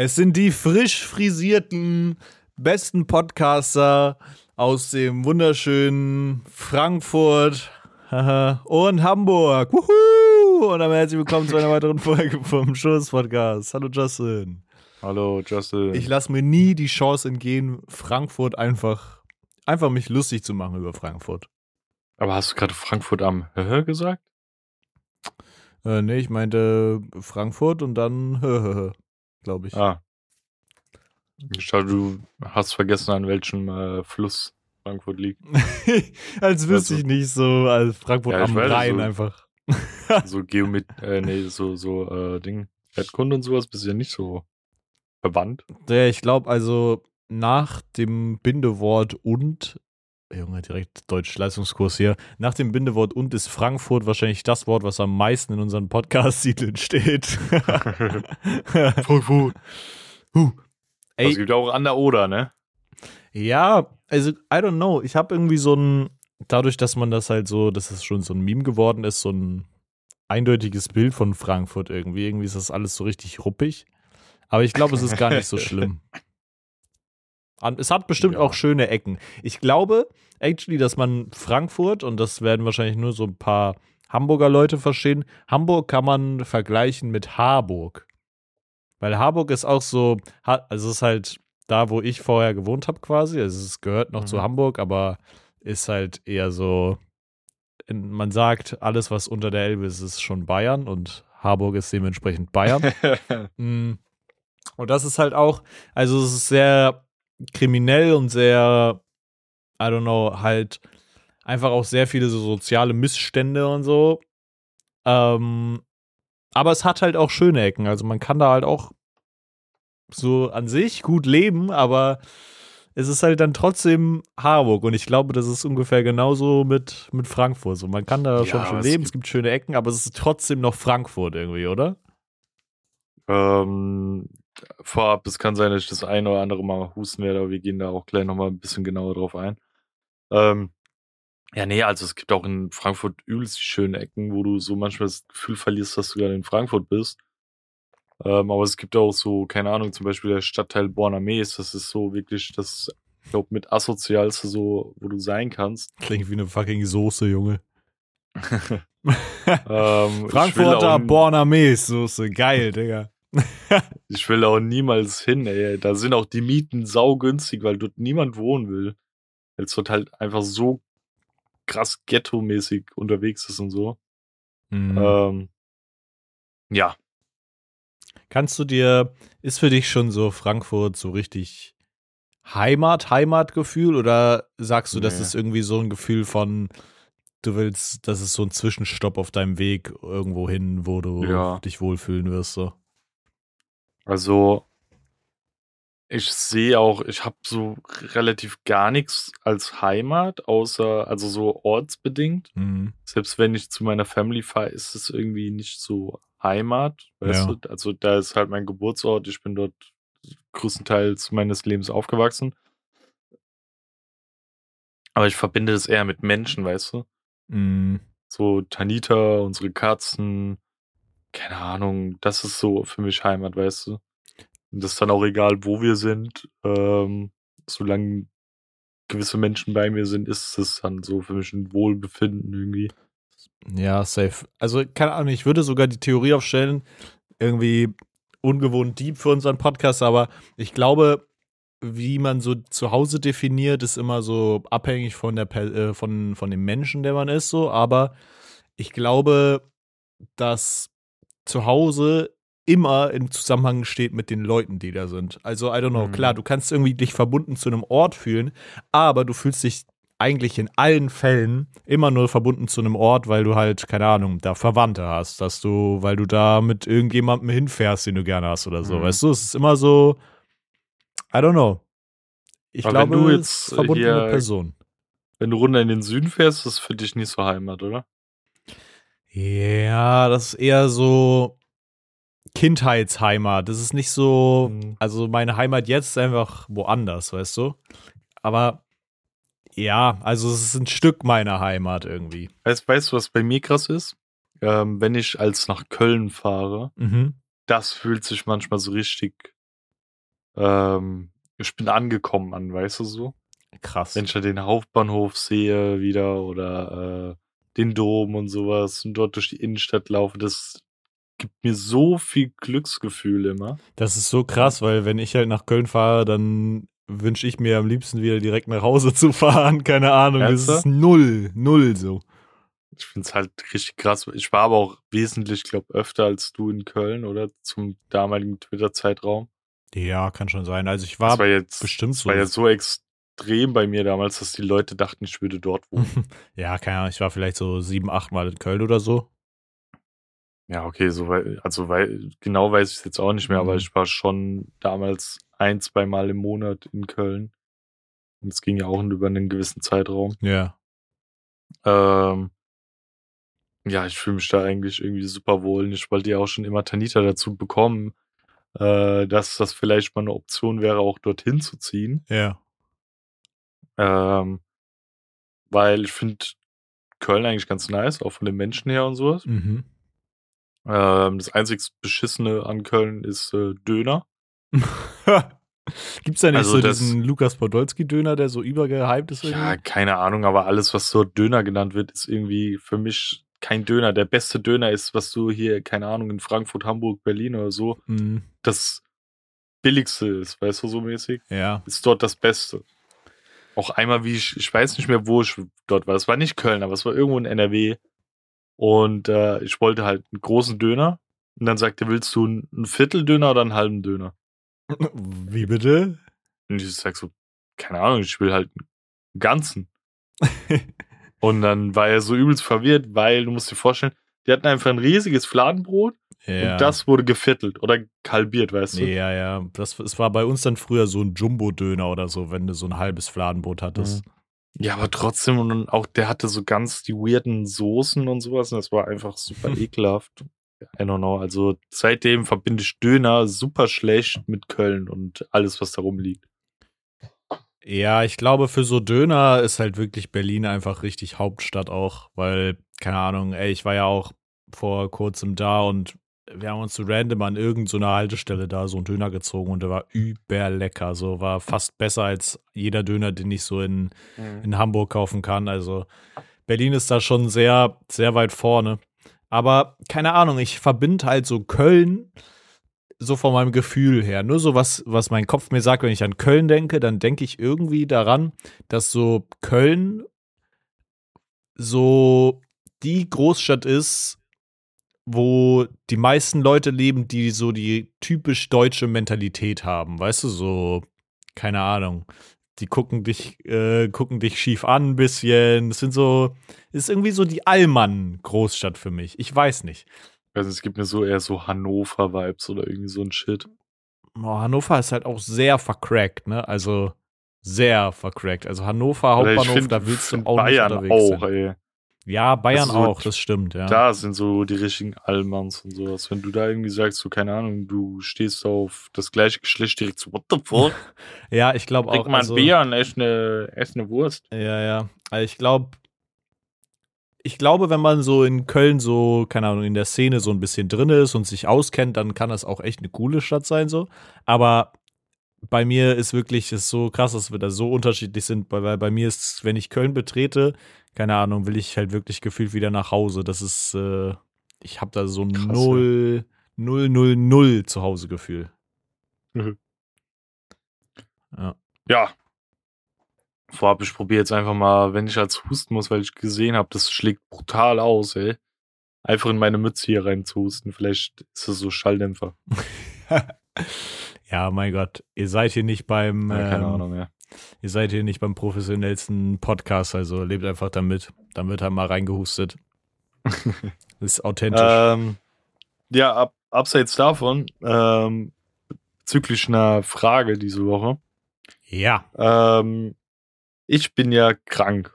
Es sind die frisch frisierten besten Podcaster aus dem wunderschönen Frankfurt und Hamburg. Wuhu! Und damit herzlich willkommen zu einer weiteren Folge vom Schuss Podcast. Hallo Justin. Hallo Justin. Ich lasse mir nie die Chance entgehen, Frankfurt einfach, einfach mich lustig zu machen über Frankfurt. Aber hast du gerade Frankfurt am Höhö gesagt? Äh, nee, ich meinte Frankfurt und dann Höhö, glaube ich. Ah. Ich glaube, du hast vergessen, an welchem äh, Fluss Frankfurt liegt. als wüsste ich nicht so, als Frankfurt Ja, am weiß, Rhein so- einfach. so Geomet, äh, nee, so, so, äh, Ding. Erdkunde und sowas bist du ja nicht so verwandt. Ja, ich glaube also nach dem Bindewort und, Junge, direkt Deutsch-Leistungskurs hier, nach dem Bindewort und ist Frankfurt wahrscheinlich das Wort, was am meisten in unseren Podcast-Titeln steht. Frankfurt. huh. Es gibt auch an der Oder, ne? ja, also, I don't know, ich habe irgendwie so ein, dadurch, dass man das halt so, dass es schon so ein Meme geworden ist, so ein eindeutiges Bild von Frankfurt irgendwie. Irgendwie ist das alles so richtig ruppig. Aber ich glaube, es ist gar nicht so schlimm. Es hat bestimmt Ja. auch schöne Ecken. Ich glaube, actually, dass man Frankfurt, und das werden wahrscheinlich nur so ein paar Hamburger Leute verstehen, Hamburg kann man vergleichen mit Harburg. Weil Harburg ist auch so, also es ist halt da, wo ich vorher gewohnt habe quasi. Also es gehört noch zu Mhm. Hamburg, aber ist halt eher so, man sagt, alles, was unter der Elbe ist, ist schon Bayern und Harburg ist dementsprechend Bayern. Mm. Und das ist halt auch, also es ist sehr kriminell und sehr, I don't know, halt einfach auch sehr viele so soziale Missstände und so. Ähm, aber es hat halt auch schöne Ecken. Also man kann da halt auch so an sich gut leben, aber es ist halt dann trotzdem Harburg. Und ich glaube, das ist ungefähr genauso mit, mit Frankfurt. So, man kann da Ja, schon schön es leben, es gibt- gibt schöne Ecken, aber es ist trotzdem noch Frankfurt irgendwie, oder? ähm, vorab, es kann sein, dass ich das eine oder andere Mal husten werde, aber wir gehen da auch gleich nochmal ein bisschen genauer drauf ein. Ähm, ja, nee, also es gibt auch in Frankfurt übelst die schönen Ecken, wo du so manchmal das Gefühl verlierst, dass du gerade in Frankfurt bist. Ähm, aber es gibt auch so, keine Ahnung, zum Beispiel der Stadtteil Borner Mees, das ist so wirklich das, ich glaube, mit asozialste so, wo du sein kannst. Klingt wie eine fucking Soße, Junge. Ähm, Frankfurter auch- Borner Soße. Geil, Digga. Ich will auch niemals hin, ey. Da sind auch die Mieten saugünstig, weil dort niemand wohnen will. Weil es dort halt einfach so krass ghetto-mäßig unterwegs ist und so. Mhm. Ähm, ja, Kannst du dir, ist für dich schon so Frankfurt so richtig Heimat, Heimatgefühl oder sagst du, das Nee. ist irgendwie so ein Gefühl von, du willst, das ist so ein Zwischenstopp auf deinem Weg irgendwo hin, wo du Ja. dich wohlfühlen wirst? So. Also ich sehe auch, ich habe so relativ gar nichts als Heimat, außer, also so ortsbedingt. Mhm. Selbst wenn ich zu meiner Family fahre, ist es irgendwie nicht so Heimat, weißt Ja. du? Also da ist halt mein Geburtsort, ich bin dort größtenteils meines Lebens aufgewachsen. Aber ich verbinde das eher mit Menschen, weißt du? Mhm. So Tanita, unsere Katzen, keine Ahnung, das ist so für mich Heimat, weißt du? Und das ist dann auch egal, wo wir sind. Ähm, solange gewisse Menschen bei mir sind, ist es dann so für mich ein Wohlbefinden irgendwie. Ja, safe. Also, keine Ahnung, ich würde sogar die Theorie aufstellen, irgendwie ungewohnt deep für unseren Podcast, aber ich glaube, wie man so zu Hause definiert, ist immer so abhängig von der äh, von, von dem Menschen, der man ist, so, aber ich glaube, dass zu Hause immer im Zusammenhang steht mit den Leuten, die da sind. Also, I don't know, Mhm. klar, du kannst irgendwie dich verbunden zu einem Ort fühlen, aber du fühlst dich eigentlich in allen Fällen immer nur verbunden zu einem Ort, weil du halt, keine Ahnung, da Verwandte hast, dass du, weil du da mit irgendjemandem hinfährst, den du gerne hast oder so. Mhm. Weißt du, es ist immer so, I don't know. Ich Aber glaube, du jetzt, verbunden mit Person. Wenn du runter in den Süden fährst, ist das für dich nicht so Heimat, oder? Ja, das ist eher so Kindheitsheimat. Das ist nicht so, Mhm. also meine Heimat jetzt ist einfach woanders, weißt du? Aber ja, also es ist ein Stück meiner Heimat irgendwie. Weißt, weißt du, was bei mir krass ist? Ähm, wenn ich als nach Köln fahre, Mhm. das fühlt sich manchmal so richtig ähm, ich bin angekommen an, weißt du so? Krass. Wenn ich da den Hauptbahnhof sehe wieder oder äh, den Dom und sowas und dort durch die Innenstadt laufe, das gibt mir so viel Glücksgefühl immer. Das ist so krass, weil wenn ich halt nach Köln fahre, dann wünsche ich mir am liebsten wieder direkt nach Hause zu fahren. Keine Ahnung, das Ernsthaft? ist null, null so. Ich finde es halt richtig krass. Ich war aber auch wesentlich, glaube öfter als du in Köln, oder? Zum damaligen Twitter-Zeitraum. Ja, kann schon sein. Also ich war, Das war jetzt, bestimmt das so. war ja so extrem bei mir damals, dass die Leute dachten, ich würde dort wohnen. ja, keine Ahnung, ich war vielleicht so sieben, acht Mal in Köln oder so. ja, okay, so wei- also weil genau weiß ich es jetzt auch nicht mehr, aber Mhm. ich war schon damals ein, zwei Mal im Monat in Köln. Und es ging ja auch über einen gewissen Zeitraum. Ja. Ähm, ja, ich fühle mich da eigentlich irgendwie super wohl. Und Ich wollte ja auch schon immer Tanita dazu bekommen, äh, dass das vielleicht mal eine Option wäre, auch dorthin zu ziehen. Ja. Ähm, weil ich finde Köln eigentlich ganz nice, auch von den Menschen her und sowas. Mhm. Ähm, das einzig Beschissene an Köln ist äh, Döner. Gibt's da nicht Also so das- diesen Lukas Podolski-Döner, der so übergehypt ist? Ja, irgendwie? keine Ahnung, aber alles, was so Döner genannt wird, ist irgendwie für mich kein Döner. Der beste Döner ist, was du hier, keine Ahnung, in Frankfurt, Hamburg, Berlin oder so, Mhm. das billigste ist, weißt du, so mäßig. Ja. Ist dort das Beste. Auch einmal, wie ich, ich weiß nicht mehr, wo ich dort war. Es war nicht Köln, aber es war irgendwo in NRW. Und äh, ich wollte halt einen großen Döner. Und dann sagte, er, willst du einen einen Vierteldöner oder einen halben Döner? Wie bitte? Und ich sag so, keine Ahnung, ich will halt einen ganzen. Und dann war er so übelst verwirrt, weil du musst dir vorstellen, die hatten einfach ein riesiges Fladenbrot ja. und das wurde geviertelt oder kalbiert, weißt du? Ja, ja. Das, es war bei uns dann früher so ein Jumbo-Döner oder so, wenn du so ein halbes Fladenbrot hattest. Ja, aber trotzdem, und auch der hatte so ganz die weirden Soßen und sowas und das war einfach super ekelhaft. I don't know, also seitdem verbinde ich Döner super schlecht mit Köln und alles, was darum liegt. Ja, ich glaube, für so Döner ist halt wirklich Berlin einfach richtig Hauptstadt auch, weil, keine Ahnung, ey, ich war ja auch vor kurzem da und wir haben uns so random an irgendeiner so Haltestelle da so einen Döner gezogen und der war überlecker. So war fast besser als jeder Döner, den ich so in, in Hamburg kaufen kann. Also Berlin ist da schon sehr, sehr weit vorne. Aber keine Ahnung, ich verbinde halt so Köln so von meinem Gefühl her. Nur so was, was mein Kopf mir sagt, wenn ich an Köln denke, dann denke ich irgendwie daran, dass so Köln so die Großstadt ist, wo die meisten Leute leben, die so die typisch deutsche Mentalität haben. Weißt du, so, keine Ahnung. Die gucken dich, äh, gucken dich schief an ein bisschen. Das sind so, ist irgendwie so die Allmann-Großstadt für mich. Ich weiß nicht. Also es gibt mir so eher so Hannover-Vibes oder irgendwie so ein Shit. Oh, Hannover ist halt auch sehr vercrackt, ne? Also sehr vercrackt. Also Hannover Hauptbahnhof, find- da willst du auch Bayern nicht unterwegs auch, sein. ey. Ja, Bayern so auch, das stimmt, ja. Da sind so die richtigen Allmanns und sowas. Wenn du da irgendwie sagst, so keine Ahnung, du stehst auf das gleiche Geschlecht direkt so, what the fuck? Ja, ich glaube auch. Trink mal ein also- Bier und ess eine, ess eine Wurst. Ja, ja. Also ich glaube, ich glaube, wenn man so in Köln so, keine Ahnung, in der Szene so ein bisschen drin ist und sich auskennt, dann kann das auch echt eine coole Stadt sein, so. Aber bei mir ist wirklich, ist so krass, dass wir da so unterschiedlich sind, weil weil bei mir ist, wenn ich Köln betrete, keine Ahnung, will ich halt wirklich gefühlt wieder nach Hause. Das ist, äh, ich habe da so ein ja. null, null, null, null Zuhausegefühl. Ja. Vorab, ich probiere jetzt einfach mal, wenn ich als husten muss, weil ich gesehen habe, das schlägt brutal aus, ey. Einfach in meine Mütze hier rein zu husten. Vielleicht ist es so Schalldämpfer. ja, mein Gott, ihr seid hier nicht beim, Ja, keine ähm, Ahnung, ja. Ihr seid hier nicht beim professionellsten Podcast, also lebt einfach damit. Dann wird halt mal reingehustet. Das ist authentisch. Ähm, ja, ab, abseits davon, ähm, bezüglich einer Frage diese Woche. ja, Ähm, ich bin ja krank.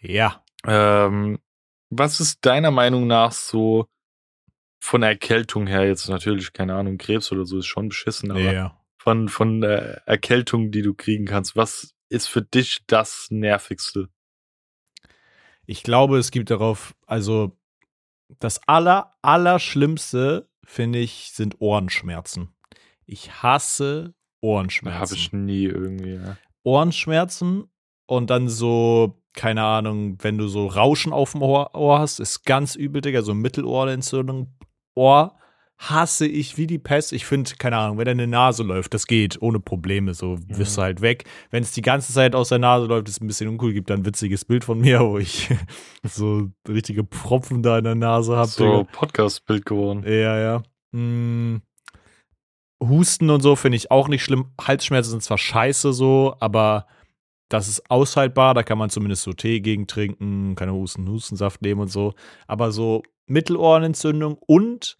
ja. Ähm, was ist deiner Meinung nach so von Erkältung her jetzt natürlich, keine Ahnung, Krebs oder so ist schon beschissen, aber ja. von, von der Erkältung, die du kriegen kannst, was ist für dich das Nervigste? Ich glaube, es gibt darauf, also das aller, aller Schlimmste, finde ich, sind Ohrenschmerzen. Ich hasse Ohrenschmerzen. Habe ich nie irgendwie. Ja. Ohrenschmerzen und dann so, keine Ahnung, wenn du so Rauschen auf dem Ohr, Ohr hast, ist ganz übel, Digga, so Mittelohrenentzündung, Ohr hasse ich wie die Pest. Ich finde, keine Ahnung, wenn deine Nase läuft, das geht ohne Probleme, so wirst du halt weg. Wenn es die ganze Zeit aus der Nase läuft, ist ein bisschen uncool, gibt da ein witziges Bild von mir, wo ich so richtige Propfen da in der Nase habe. So Podcast-Bild geworden. Ja, ja. Hm. Husten und so finde ich auch nicht schlimm. Halsschmerzen sind zwar scheiße so, aber das ist aushaltbar. Da kann man zumindest so Tee gegen trinken, keine Husten, Hustensaft nehmen und so. Aber so Mittelohrenentzündung und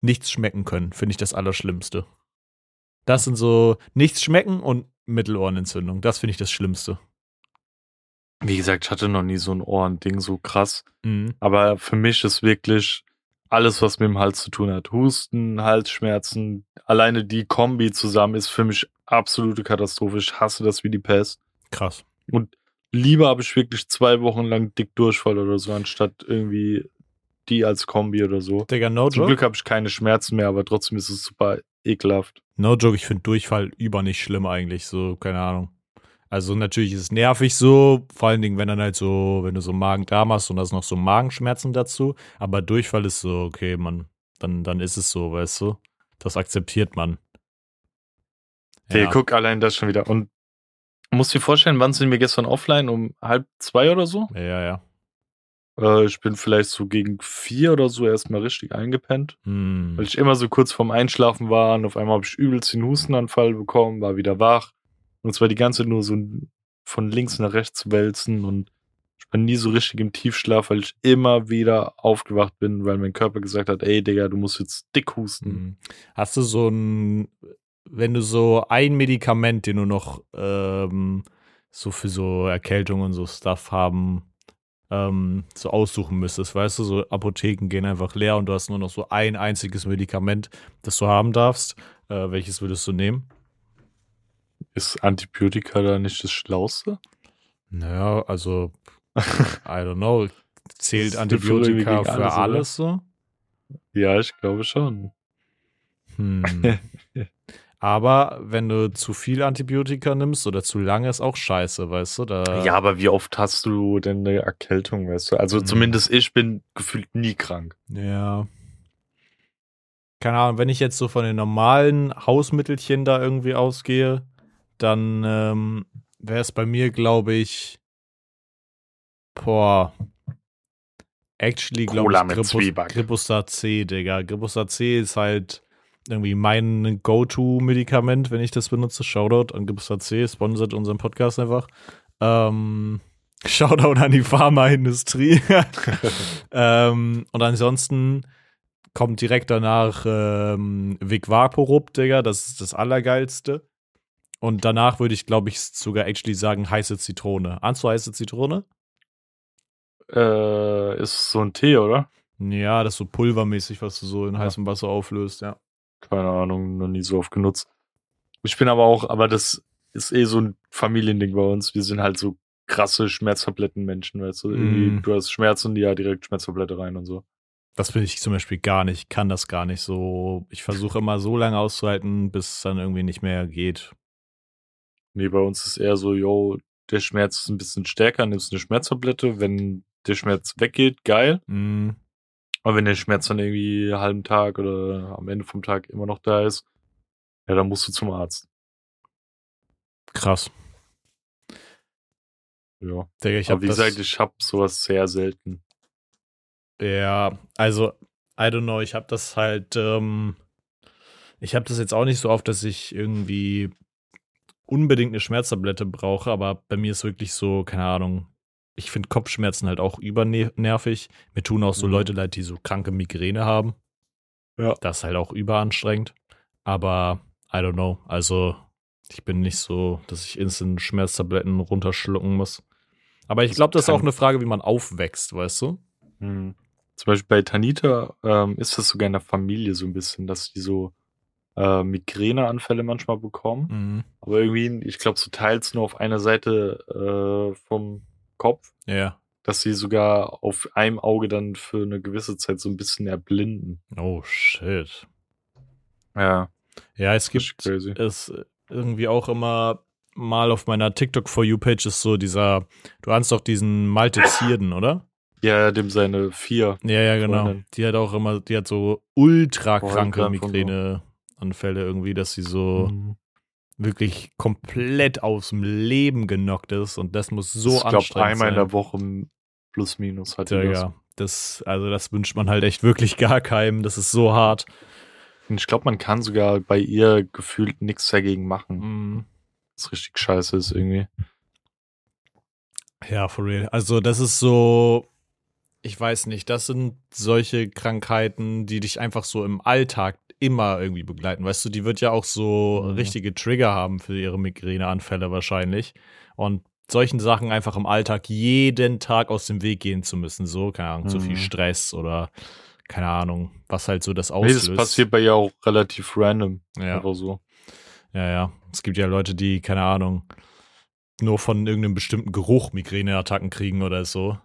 nichts schmecken können, finde ich das Allerschlimmste. Das sind so nichts schmecken und Mittelohrenentzündung. Das finde ich das Schlimmste. Wie gesagt, ich hatte noch nie so ein Ohrending so krass. Mhm. Aber für mich ist wirklich alles, was mit dem Hals zu tun hat. Husten, Halsschmerzen, alleine die Kombi zusammen ist für mich absolute Katastrophe. Ich hasse das wie die Pest. Krass. Und lieber habe ich wirklich zwei Wochen lang dick Durchfall oder so, anstatt irgendwie die als Kombi oder so. Digga, no Zum joke. Glück habe ich keine Schmerzen mehr, aber trotzdem ist es super ekelhaft. No joke, ich finde Durchfall über nicht schlimm eigentlich, so, keine Ahnung. Also natürlich ist es nervig so, vor allen Dingen, wenn dann halt so, wenn du so Magen-Darm hast und da ist noch so Magenschmerzen dazu, aber Durchfall ist so, okay, man, dann, dann ist es so, weißt du? Das akzeptiert man. Hey, guck allein das schon wieder. Und musst dir vorstellen, wann sind wir gestern offline? Um halb zwei oder so? Ja, ja. Äh, ich bin vielleicht so gegen vier oder so erstmal richtig eingepennt, Hm. weil ich immer so kurz vorm Einschlafen war und auf einmal habe ich übelst den Hustenanfall bekommen, war wieder wach. Und es war die ganze Zeit nur so von links nach rechts wälzen und ich bin nie so richtig im Tiefschlaf, weil ich immer wieder aufgewacht bin, weil mein Körper gesagt hat, ey Digga, du musst jetzt dick husten. Hm. Hast du so ein, wenn du so ein Medikament, den du noch ähm, so für so Erkältung und so Stuff haben, ähm, so aussuchen müsstest, weißt du, so Apotheken gehen einfach leer und du hast nur noch so ein einziges Medikament, das du haben darfst. Äh, welches würdest du nehmen? Ist Antibiotika da nicht das Schlauste? Naja, also, I don't know. Zählt Antibiotika für alles, alles so? Ja, ich glaube schon. Hm. Aber wenn du zu viel Antibiotika nimmst oder zu lange, ist auch scheiße, weißt du? Da, Ja, aber wie oft hast du denn eine Erkältung, weißt du? Also Mhm. zumindest ich bin gefühlt nie krank. Ja. Keine Ahnung, wenn ich jetzt so von den normalen Hausmittelchen da irgendwie ausgehe, dann ähm, wäre es bei mir, glaube ich, boah, actually, glaube ich, Grippus. Grippustar C, Digga. Grippustar C ist halt irgendwie mein Go-To-Medikament, wenn ich das benutze. Shoutout an Grippustar C, sponsert unseren Podcast einfach. Ähm, Shoutout an die Pharmaindustrie. ähm, und ansonsten kommt direkt danach ähm, Vic Vaporub, Digga. Das ist das Allergeilste. Und danach würde ich, glaube ich, sogar actually sagen, heiße Zitrone. Ahnst du heiße Zitrone? Äh, ist so ein Tee, oder? Ja, das ist so pulvermäßig, was du so in heißem Wasser auflöst, ja. Keine Ahnung, noch nie so oft genutzt. Ich bin aber auch, aber das ist eh so ein Familiending bei uns. Wir sind halt so krasse Schmerztablettenmenschen, weißt du? Irgendwie, Mm. du hast Schmerzen, ja, direkt Schmerztablette rein und so. Das bin ich zum Beispiel gar nicht, kann das gar nicht so. Ich versuche immer so lange auszuhalten, bis es dann irgendwie nicht mehr geht. Nee, bei uns ist eher so, yo, der Schmerz ist ein bisschen stärker, nimmst eine Schmerztablette. Wenn der Schmerz weggeht, geil. Mm, Aber wenn der Schmerz dann irgendwie einen halben Tag oder am Ende vom Tag immer noch da ist, ja, dann musst du zum Arzt. krass. Ja. Digga, ich Aber wie gesagt, ich habe sowas sehr selten. Ja, also, I don't know, ich habe das halt, ähm, ich habe das jetzt auch nicht so oft, dass ich irgendwie unbedingt eine Schmerztablette brauche, aber bei mir ist wirklich so, keine Ahnung, ich finde Kopfschmerzen halt auch übernervig. Mir tun auch so Mhm. Leute leid, die so kranke Migräne haben. Ja. Das ist halt auch überanstrengend. Aber I don't know, also ich bin nicht so, dass ich instant Schmerztabletten runterschlucken muss. Aber ich glaube, das ist auch eine Frage, wie man aufwächst, weißt du? Hm. Zum Beispiel bei Tanita ähm, ist das sogar in der Familie so ein bisschen, dass die so äh, Migräneanfälle manchmal bekommen. Mhm. Aber irgendwie, ich glaube, so teils nur auf einer Seite äh, vom Kopf, Ja. dass sie sogar auf einem Auge dann für eine gewisse Zeit so ein bisschen erblinden. Oh shit. Ja, Ja, es gibt es irgendwie auch immer mal auf meiner TikTok for You Page ist so dieser, du ahnst doch diesen Malte Zierden, oder? Ja, dem seine vier. Ja, ja, genau. Freundin. Die hat auch immer, die hat so ultra kranke. Migräneanfälle irgendwie, dass sie so Mhm. Wirklich komplett aus dem Leben genockt ist und das muss so ich glaube, anstrengend einmal in sein. der Woche plus minus hat ja, die das. ja. Das, also das wünscht man halt echt wirklich gar keinem. Das ist so hart. Und ich glaube, man kann sogar bei ihr gefühlt nichts dagegen machen. Mhm. Was richtig scheiße ist irgendwie. Ja, for real. Also das ist so, ich weiß nicht, das sind solche Krankheiten, die dich einfach so im Alltag immer irgendwie begleiten. Weißt du, die wird ja auch so Mhm. richtige Trigger haben für ihre Migräneanfälle wahrscheinlich. Und solchen Sachen einfach im Alltag jeden Tag aus dem Weg gehen zu müssen. So, keine Ahnung, zu viel Mhm. Stress oder keine Ahnung, was halt so das Nee, auslöst. das passiert bei ihr auch relativ random. Ja. Einfach so. Ja, ja. Es gibt ja Leute, die, keine Ahnung, nur von irgendeinem bestimmten Geruch Migräneattacken kriegen oder so.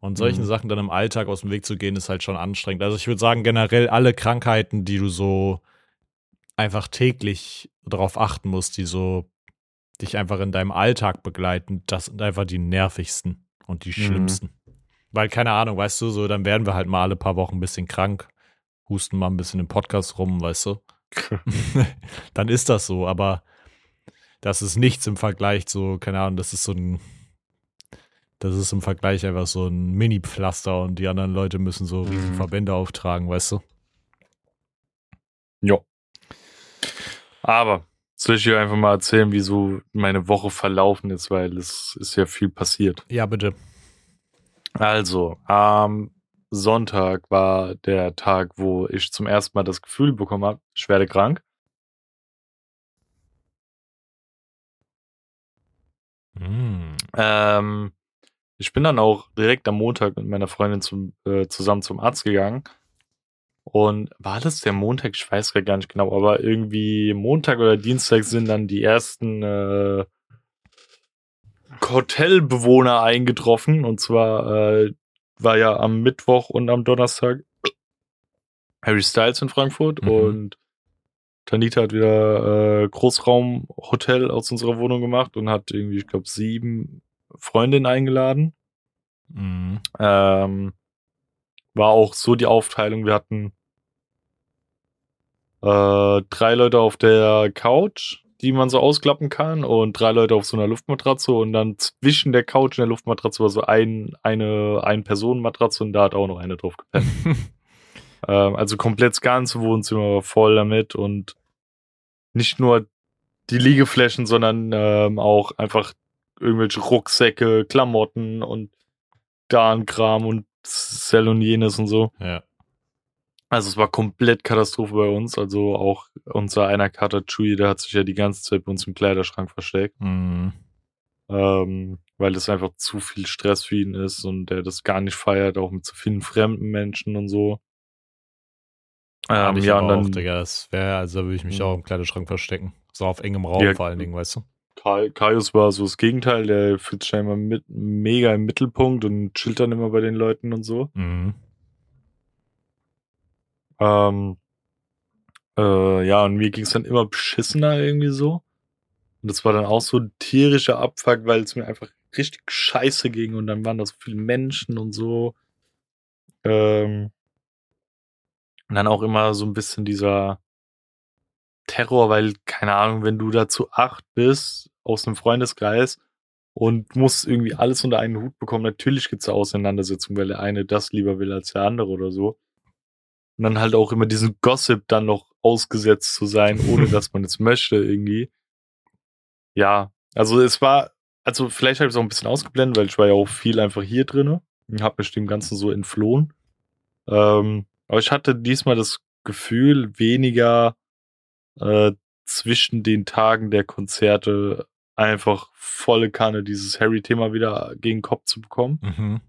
Und solchen Mhm. Sachen dann im Alltag aus dem Weg zu gehen, ist halt schon anstrengend. Also ich würde sagen, generell alle Krankheiten, die du so einfach täglich darauf achten musst, die so dich einfach in deinem Alltag begleiten, das sind einfach die nervigsten und die Mhm. schlimmsten. Weil, keine Ahnung, weißt du, so, dann werden wir halt mal alle paar Wochen ein bisschen krank, husten mal ein bisschen im Podcast rum, weißt du dann ist das so, aber das ist nichts im Vergleich zu, keine Ahnung, das ist so ein, das ist im Vergleich einfach so ein Mini-Pflaster und die anderen Leute müssen so riesen Mhm. Verbände auftragen, weißt du? Ja. Aber soll ich dir einfach mal erzählen, wie so meine Woche verlaufen ist, weil es ist ja viel passiert. Ja, bitte. Also, am Sonntag war der Tag, wo ich zum ersten Mal das Gefühl bekommen habe, ich werde krank. Mm. Ähm, ich bin dann auch direkt am Montag mit meiner Freundin zum, äh, zusammen zum Arzt gegangen. Und war das der Montag? Ich weiß gar nicht genau, aber irgendwie Montag oder Dienstag sind dann die ersten äh, Hotelbewohner eingetroffen. Und zwar äh, war ja am Mittwoch und am Donnerstag Harry Styles in Frankfurt Mhm. und Tanita hat wieder äh, Großraumhotel aus unserer Wohnung gemacht und hat irgendwie, ich glaube, sieben Freundinnen eingeladen. Mm. Ähm, war auch so die Aufteilung. Wir hatten äh, drei Leute auf der Couch, die man so ausklappen kann, und drei Leute auf so einer Luftmatratze und dann zwischen der Couch und der Luftmatratze war so ein, eine Ein-Personen-Matratze und da hat auch noch eine drauf gepennt. ähm, also komplett das ganze Wohnzimmer war voll damit und nicht nur die Liegeflächen, sondern ähm, auch einfach irgendwelche Rucksäcke, Klamotten und Darnkram und Cell und jenes und so. ja. Also es war komplett Katastrophe bei uns. Also auch unser einer Kater Chewie, der hat sich ja die ganze Zeit bei uns im Kleiderschrank versteckt, Mm. ähm, weil es einfach zu viel Stress für ihn ist und der das gar nicht feiert, auch mit so vielen fremden Menschen und so. Ähm, ich ja, und dann auch, Digga, das wäre, also da würde ich mich Mhm. auch im Kleiderschrank verstecken. So auf engem Raum Ja, vor allen Dingen, weißt du? Kai, Kaius war so das Gegenteil, der fühlt sich scheinbar mit, mega im Mittelpunkt und chillt dann immer bei den Leuten und so. Mhm. Ähm, äh, ja, und mir ging es dann immer beschissener irgendwie so. Und das war dann auch so ein tierischer Abfuck, weil es mir einfach richtig scheiße ging und dann waren da so viele Menschen und so. Ähm, und dann auch immer so ein bisschen dieser Terror, weil, keine Ahnung, wenn du da zu acht bist aus einem Freundeskreis und musst irgendwie alles unter einen Hut bekommen, natürlich gibt's da Auseinandersetzungen, weil der eine das lieber will als der andere oder so. Und dann halt auch immer diesen Gossip dann noch ausgesetzt zu sein, ohne dass man es möchte irgendwie. Ja, also es war, also vielleicht habe ich es auch ein bisschen ausgeblendet, weil ich war ja auch viel einfach hier drinne und habe mich dem Ganzen so entflohen. Ähm, aber ich hatte diesmal das Gefühl, weniger äh, zwischen den Tagen der Konzerte einfach volle Kanne dieses Harry-Thema wieder gegen den Kopf zu bekommen. Mhm.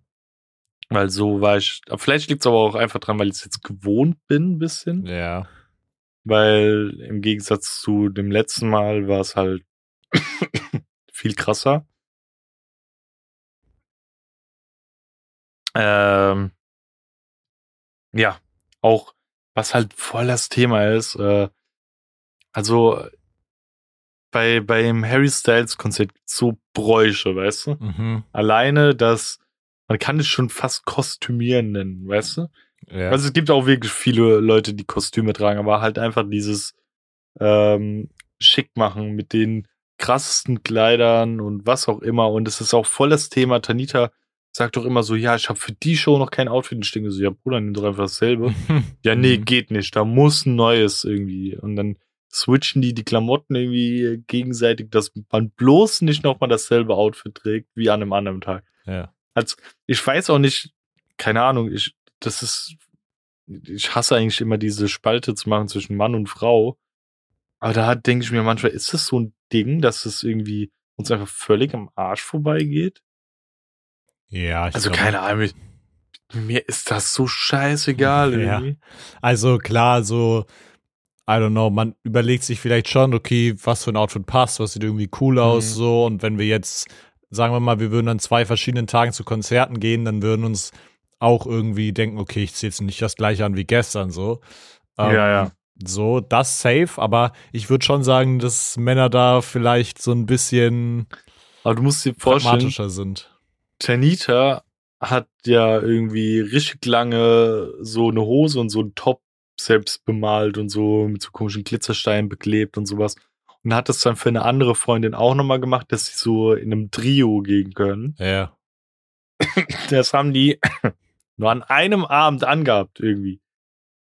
Weil so war ich, vielleicht liegt es aber auch einfach dran, weil ich es jetzt gewohnt bin, ein bisschen. Ja. Weil im Gegensatz zu dem letzten Mal war es halt viel krasser. Ähm, ja, auch was halt voll das Thema ist. Äh, also bei beim Harry Styles Konzert so Bräuche, weißt du? Mhm. Alleine, dass man kann es schon fast kostümieren nennen, weißt du? Ja. Also es gibt auch wirklich viele Leute, die Kostüme tragen, aber halt einfach dieses ähm, schick machen mit den krassesten Kleidern und was auch immer. Und es ist auch voll das Thema. Tanita sagt doch immer so, ja, ich habe für die Show noch kein Outfit. Und ich denke so, ja, Bruder, nimm doch einfach dasselbe. ja, nee, Mhm. geht nicht. Da muss ein neues irgendwie. Und dann switchen die die Klamotten irgendwie gegenseitig, dass man bloß nicht nochmal dasselbe Outfit trägt wie an einem anderen Tag. ja. Als, ich weiß auch nicht, keine Ahnung, ich, das ist, ich hasse eigentlich immer diese Spalte zu machen zwischen Mann und Frau. Aber da denke ich mir manchmal, ist das so ein Ding, dass es irgendwie uns einfach völlig am Arsch vorbeigeht? Ja, ich Also glaub- keine Ahnung, mir ist das so scheißegal Ja. irgendwie. Also klar, so, I don't know, man überlegt sich vielleicht schon, okay, was für ein Outfit passt, was sieht irgendwie cool aus, Mhm. so. Und wenn wir jetzt, sagen wir mal, wir würden an zwei verschiedenen Tagen zu Konzerten gehen, dann würden uns auch irgendwie denken, okay, ich ziehe jetzt nicht das gleiche an wie gestern, so. Ähm, Ja, ja. So, das safe, aber ich würde schon sagen, dass Männer da vielleicht so ein bisschen Aber du musst dir vorstellen, sind. Tanita hat ja irgendwie richtig lange so eine Hose und so einen Top selbst bemalt und so mit so komischen Glitzersteinen beklebt und sowas. Und hat das dann für eine andere Freundin auch nochmal gemacht, dass sie so in einem Trio gehen können. Ja. Das haben die nur an einem Abend angehabt irgendwie.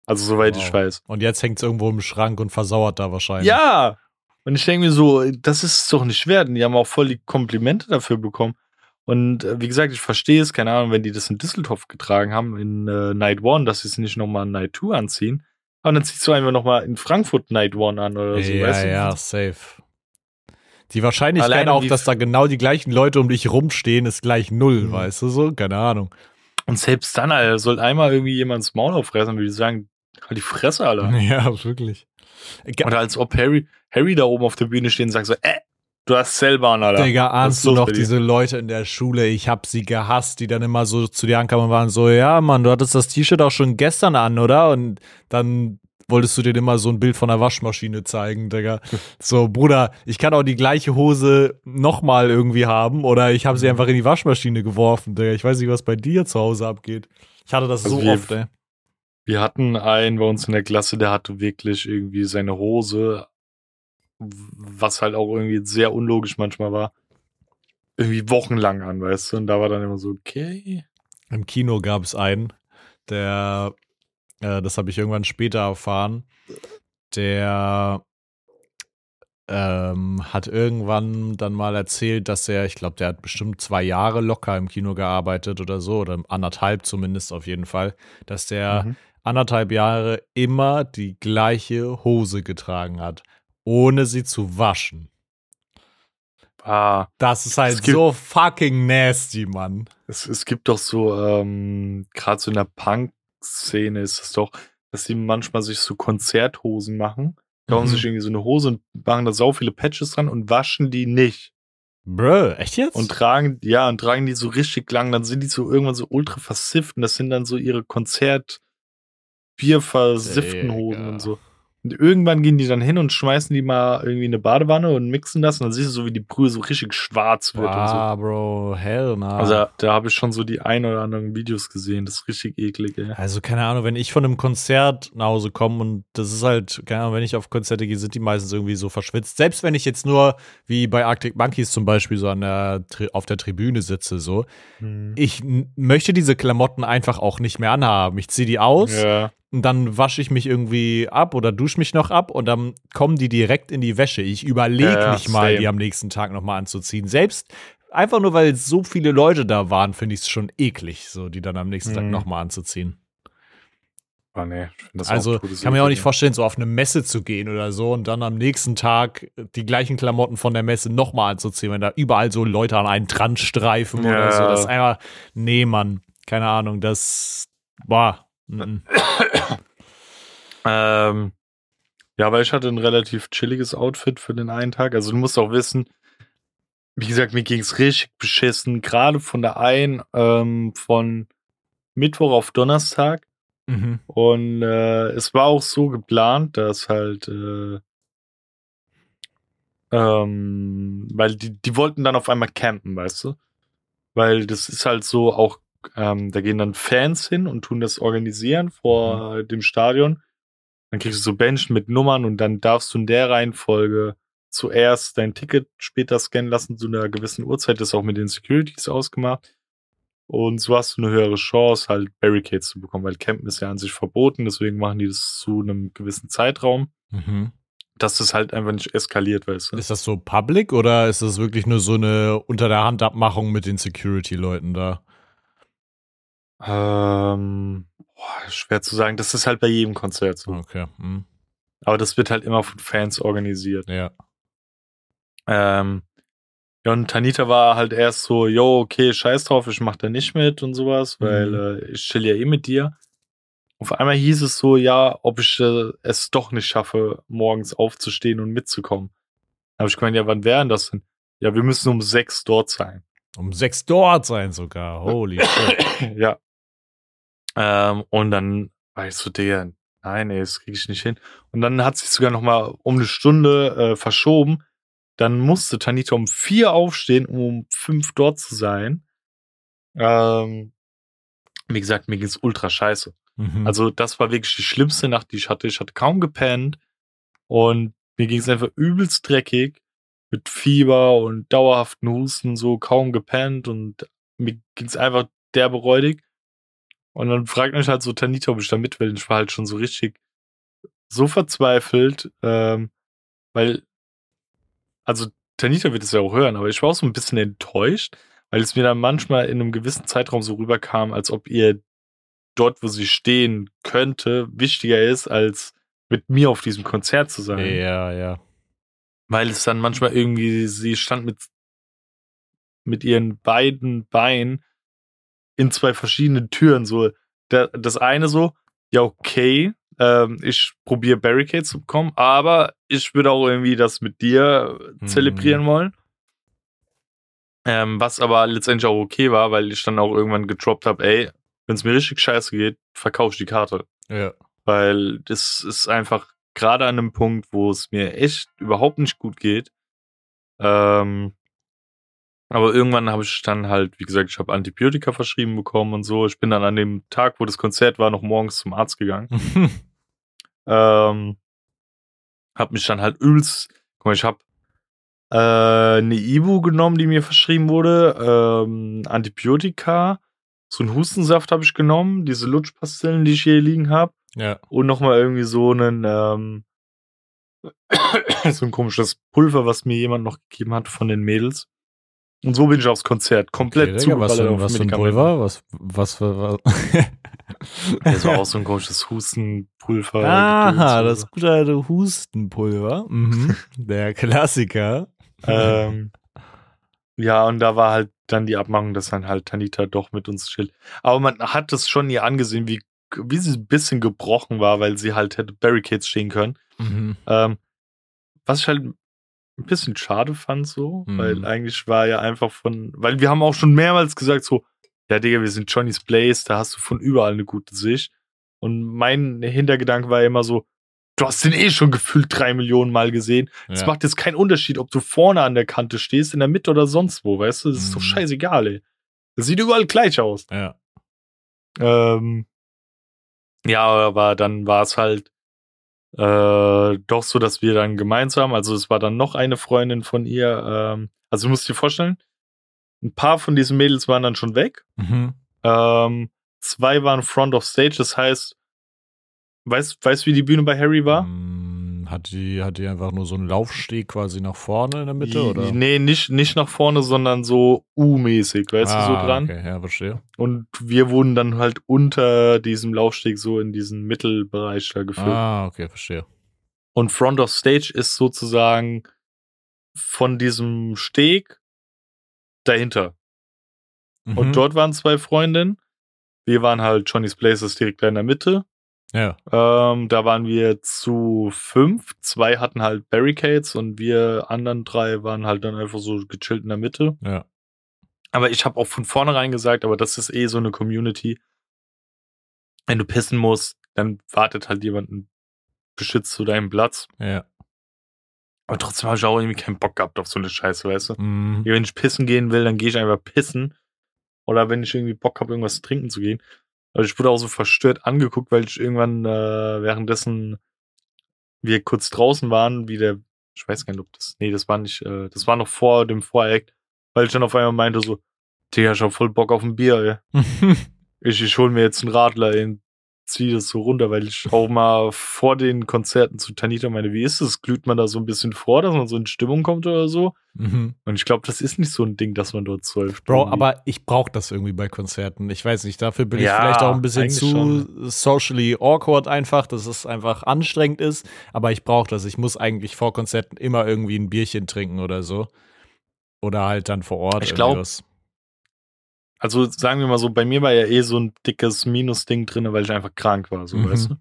Also soweit ich Wow. weiß. Und jetzt hängt es irgendwo im Schrank und versauert da wahrscheinlich. Ja! Und ich denke mir so, das ist es doch nicht wert. Und die haben auch voll die Komplimente dafür bekommen. Und äh, wie gesagt, ich verstehe es, keine Ahnung, wenn die das in Düsseldorf getragen haben, in äh, Night One, dass sie es nicht nochmal in Night Two anziehen. Aber dann ziehst du einfach nochmal in Frankfurt Night One an oder so, ja, weißt du? ja, safe. Die Wahrscheinlichkeit Alleine auch, dass da genau die gleichen Leute um dich rumstehen, ist gleich null, Mhm. weißt du so? Keine Ahnung. Und selbst dann, Alter, soll einmal irgendwie jemand das Maul aufreißen, würde ich sagen, halt die Fresse, Alter. Ja, wirklich. Ge- Oder als ob Harry, Harry da oben auf der Bühne steht und sagt so, äh, du hast selber an, Alter. Digga, ahnst du noch diese Leute in der Schule? Ich hab sie gehasst, die dann immer so zu dir ankamen und waren so, ja, Mann, du hattest das T-Shirt auch schon gestern an, oder? Und dann wolltest du dir immer so ein Bild von der Waschmaschine zeigen, Digga. So, Bruder, ich kann auch die gleiche Hose nochmal irgendwie haben oder ich habe sie Mhm. einfach in die Waschmaschine geworfen, Digga. Ich weiß nicht, was bei dir zu Hause abgeht. Ich hatte das Also so oft, ey. Wir hatten einen bei uns in der Klasse, der hatte wirklich irgendwie seine Hose, was halt auch irgendwie sehr unlogisch manchmal war, irgendwie wochenlang an, weißt du? Und da war dann immer so, okay. Im Kino gab es einen, der, äh, das habe ich irgendwann später erfahren, der ähm, hat irgendwann dann mal erzählt, dass er, ich glaube, der hat bestimmt zwei Jahre locker im Kino gearbeitet oder so, oder anderthalb zumindest auf jeden Fall, dass der Mhm. anderthalb Jahre immer die gleiche Hose getragen hat, ohne sie zu waschen. Ah, Das ist halt gibt- so fucking nasty, Mann. es, es gibt doch so, ähm, gerade so in der Punk-Szene ist es doch, dass die manchmal sich so Konzerthosen machen, kaufen Mhm. sich irgendwie so eine Hose und machen da sau viele Patches dran und waschen die nicht. Bro, echt jetzt? Und tragen, ja, und tragen die so richtig lang, dann sind die so irgendwann so ultra versifft und das sind dann so ihre Konzert bierversifften Hosen und so. Und irgendwann gehen die dann hin und schmeißen die mal irgendwie in eine Badewanne und mixen das und dann siehst du so, wie die Brühe so richtig schwarz wird und so. Ah, Bro, hell nah. Also da, da habe ich schon so die ein oder anderen Videos gesehen. Das ist richtig eklig, ey. Also, keine Ahnung, wenn ich von einem Konzert nach Hause komme und das ist halt, keine Ahnung, wenn ich auf Konzerte gehe, sind die meistens irgendwie so verschwitzt. Selbst wenn ich jetzt nur, wie bei Arctic Monkeys zum Beispiel, so an der, auf der Tribüne sitze, so. Ich n- möchte diese Klamotten einfach auch nicht mehr anhaben. Ich ziehe die aus Ja. Und dann wasche ich mich irgendwie ab oder dusche mich noch ab und dann kommen die direkt in die Wäsche. Ich überlege Ja, nicht mal, same. die am nächsten Tag nochmal anzuziehen. Selbst einfach nur, weil so viele Leute da waren, finde ich es schon eklig, so die dann am nächsten Tag Mhm. nochmal anzuziehen. Oh, nee. ich Also todeseklig, kann mir auch nicht vorstellen, so auf eine Messe zu gehen oder so und dann am nächsten Tag die gleichen Klamotten von der Messe nochmal anzuziehen, wenn da überall so Leute an einen dran streifen oder Ja. so. Das ist einfach, nee, Mann, keine Ahnung, das war. Ähm, ja, aber ich hatte ein relativ chilliges Outfit für den einen Tag. Also du musst auch wissen, wie gesagt, mir ging's richtig beschissen. Gerade von der einen ähm, von Mittwoch auf Donnerstag. Mhm. Und äh, es war auch so geplant, dass halt äh, Ähm, weil die, die wollten dann auf einmal campen, weißt du? Weil das ist halt so auch, ähm, da gehen dann Fans hin und tun das organisieren vor mhm. dem Stadion. Dann kriegst du so Menschen mit Nummern und dann darfst du in der Reihenfolge zuerst dein Ticket später scannen lassen zu einer gewissen Uhrzeit. Das ist auch mit den Securities ausgemacht. Und so hast du eine höhere Chance, halt Barricades zu bekommen, weil Campen ist ja an sich verboten, deswegen machen die das zu einem gewissen Zeitraum. Mhm. Dass das halt einfach nicht eskaliert, weißt du. Ist das so public oder ist das wirklich nur so eine unter der Hand Abmachung mit den Security-Leuten da? Ähm, boah, schwer zu sagen. Das ist halt bei jedem Konzert so. Okay. Mhm. Aber das wird halt immer von Fans organisiert. Ja. Ähm, ja, und Tanita war halt erst so, yo, okay, scheiß drauf, ich mach da nicht mit und sowas, weil mhm. äh, ich chill ja eh mit dir. Auf einmal hieß es so, ja, ob ich äh, es doch nicht schaffe, morgens aufzustehen und mitzukommen. Habe ich gemeint, ja, wann wären das denn? Ja, wir müssen um sechs dort sein. Um sechs dort sein sogar, holy shit. ja. Ähm, und dann war ich so, der, nein, ey, das kriege ich nicht hin. Und dann hat sich sogar noch mal um eine Stunde äh, verschoben, dann musste Tanita um vier aufstehen, um um fünf dort zu sein. Ähm, wie gesagt, mir ging's ultra scheiße. Mhm. Also, das war wirklich die schlimmste Nacht, die ich hatte. Ich hatte kaum gepennt und mir ging's einfach übelst dreckig mit Fieber und dauerhaften Husten, so kaum gepennt und mir ging's einfach derbe räudig. Und dann fragt mich halt so Tanita, ob ich da mit will. Ich war halt schon so richtig so verzweifelt, ähm, weil also Tanita wird es ja auch hören, aber ich war auch so ein bisschen enttäuscht, weil es mir dann manchmal in einem gewissen Zeitraum so rüberkam, als ob ihr dort, wo sie stehen könnte, wichtiger ist, als mit mir auf diesem Konzert zu sein. Ja, ja. Weil es dann manchmal irgendwie, sie stand mit, mit ihren beiden Beinen in zwei verschiedenen Türen, so, das eine so, ja, okay, ähm, ich probiere Barricades zu bekommen, aber ich würde auch irgendwie das mit dir mhm. zelebrieren wollen. Ähm, was aber letztendlich auch okay war, weil ich dann auch irgendwann getroppt habe, ey, wenn es mir richtig scheiße geht, verkaufe ich die Karte. Ja. Weil das ist einfach gerade an einem Punkt, wo es mir echt überhaupt nicht gut geht. Ähm, aber irgendwann habe ich dann halt, wie gesagt, ich habe Antibiotika verschrieben bekommen und so. Ich bin dann an dem Tag, wo das Konzert war, noch morgens zum Arzt gegangen. ähm, hab mich dann halt übelst, guck mal, ich habe äh, eine Ibu genommen, die mir verschrieben wurde, ähm, Antibiotika, so einen Hustensaft habe ich genommen, diese Lutschpastillen, die ich hier liegen habe. Ja. Und nochmal irgendwie so einen, ähm, so ein komisches Pulver, was mir jemand noch gegeben hat von den Mädels. Und so bin ich aufs Konzert. Komplett okay, was, für, was für ein Pulver? Was, was für. Was? das war auch so ein komisches Hustenpulver. Aha, das gute alte Hustenpulver. Mhm. Der Klassiker. ähm, ja, und da war halt dann die Abmachung, dass dann halt Tanita doch mit uns chillt. Aber man hat es schon ihr angesehen, wie, wie sie ein bisschen gebrochen war, weil sie halt hätte Barricades stehen können. Mhm. Ähm, was ich halt ein bisschen schade fand, so, mhm. weil eigentlich war ja einfach von, weil wir haben auch schon mehrmals gesagt, so, ja, Digga, wir sind Johnny's Place, da hast du von überall eine gute Sicht. Und mein Hintergedanke war immer so, du hast den eh schon gefühlt drei Millionen Mal gesehen. Es ja. macht jetzt keinen Unterschied, ob du vorne an der Kante stehst, in der Mitte oder sonst wo, weißt du? Das ist mhm. doch scheißegal, ey. Das sieht überall gleich aus. Ja. Ähm, ja, aber dann war es halt äh, doch so, dass wir dann gemeinsam, also es war dann noch eine Freundin von ihr, ähm, also du musst dir vorstellen, ein paar von diesen Mädels waren dann schon weg. Mhm. Ähm, zwei waren Front of Stage, das heißt, weißt du, wie die Bühne bei Harry war? Hat die, hat die einfach nur so einen Laufsteg quasi nach vorne in der Mitte, oder? Nee, nicht, nicht nach vorne, sondern so U-mäßig, weißt ah, du, so ah, dran. Okay, ja, verstehe. Und wir wurden dann halt unter diesem Laufsteg so in diesen Mittelbereich da geführt. Ah, okay, verstehe. Und Front of Stage ist sozusagen von diesem Steg dahinter. Mhm. Und dort waren zwei Freundinnen. Wir waren halt Johnny's Places direkt in der Mitte. Ja. Ähm, da waren wir zu fünf. Zwei hatten halt Barricades und wir anderen drei waren halt dann einfach so gechillt in der Mitte. Ja. Aber ich habe auch von vornherein gesagt, aber das ist eh so eine Community. Wenn du pissen musst, dann wartet halt jemand beschützt zu deinem Platz. Ja. Aber trotzdem habe ich auch irgendwie keinen Bock gehabt auf so eine Scheiße, weißt du? Mhm. Wenn ich pissen gehen will, dann gehe ich einfach pissen. Oder wenn ich irgendwie Bock habe, irgendwas trinken zu gehen. Also ich wurde auch so verstört angeguckt, weil ich irgendwann äh, währenddessen wir kurz draußen waren, wie der, ich weiß gar nicht, ob das, nee, das war nicht, äh, das war noch vor dem Voreck, weil ich dann auf einmal meinte so, Digga, ich hab voll Bock auf ein Bier, ey. Ich, ich hol mir jetzt einen Radler, ey, zieh das so runter, weil ich auch mal vor den Konzerten zu Tanita meine, wie ist es? Glüht man da so ein bisschen vor, dass man so in Stimmung kommt oder so? Mhm. Und ich glaube, das ist nicht so ein Ding, dass man dort säuft. Bro, irgendwie. aber ich brauche das irgendwie bei Konzerten. Ich weiß nicht, dafür bin ich Ja, vielleicht auch ein bisschen zu socially awkward einfach, dass es einfach anstrengend ist. Aber ich brauche das. Ich muss eigentlich vor Konzerten immer irgendwie ein Bierchen trinken oder so. Oder halt dann vor Ort. Ich glaub, irgendwas. Also sagen wir mal so, bei mir war ja eh so ein dickes Minus-Ding drin, weil ich einfach krank war, so Mhm. weißt du.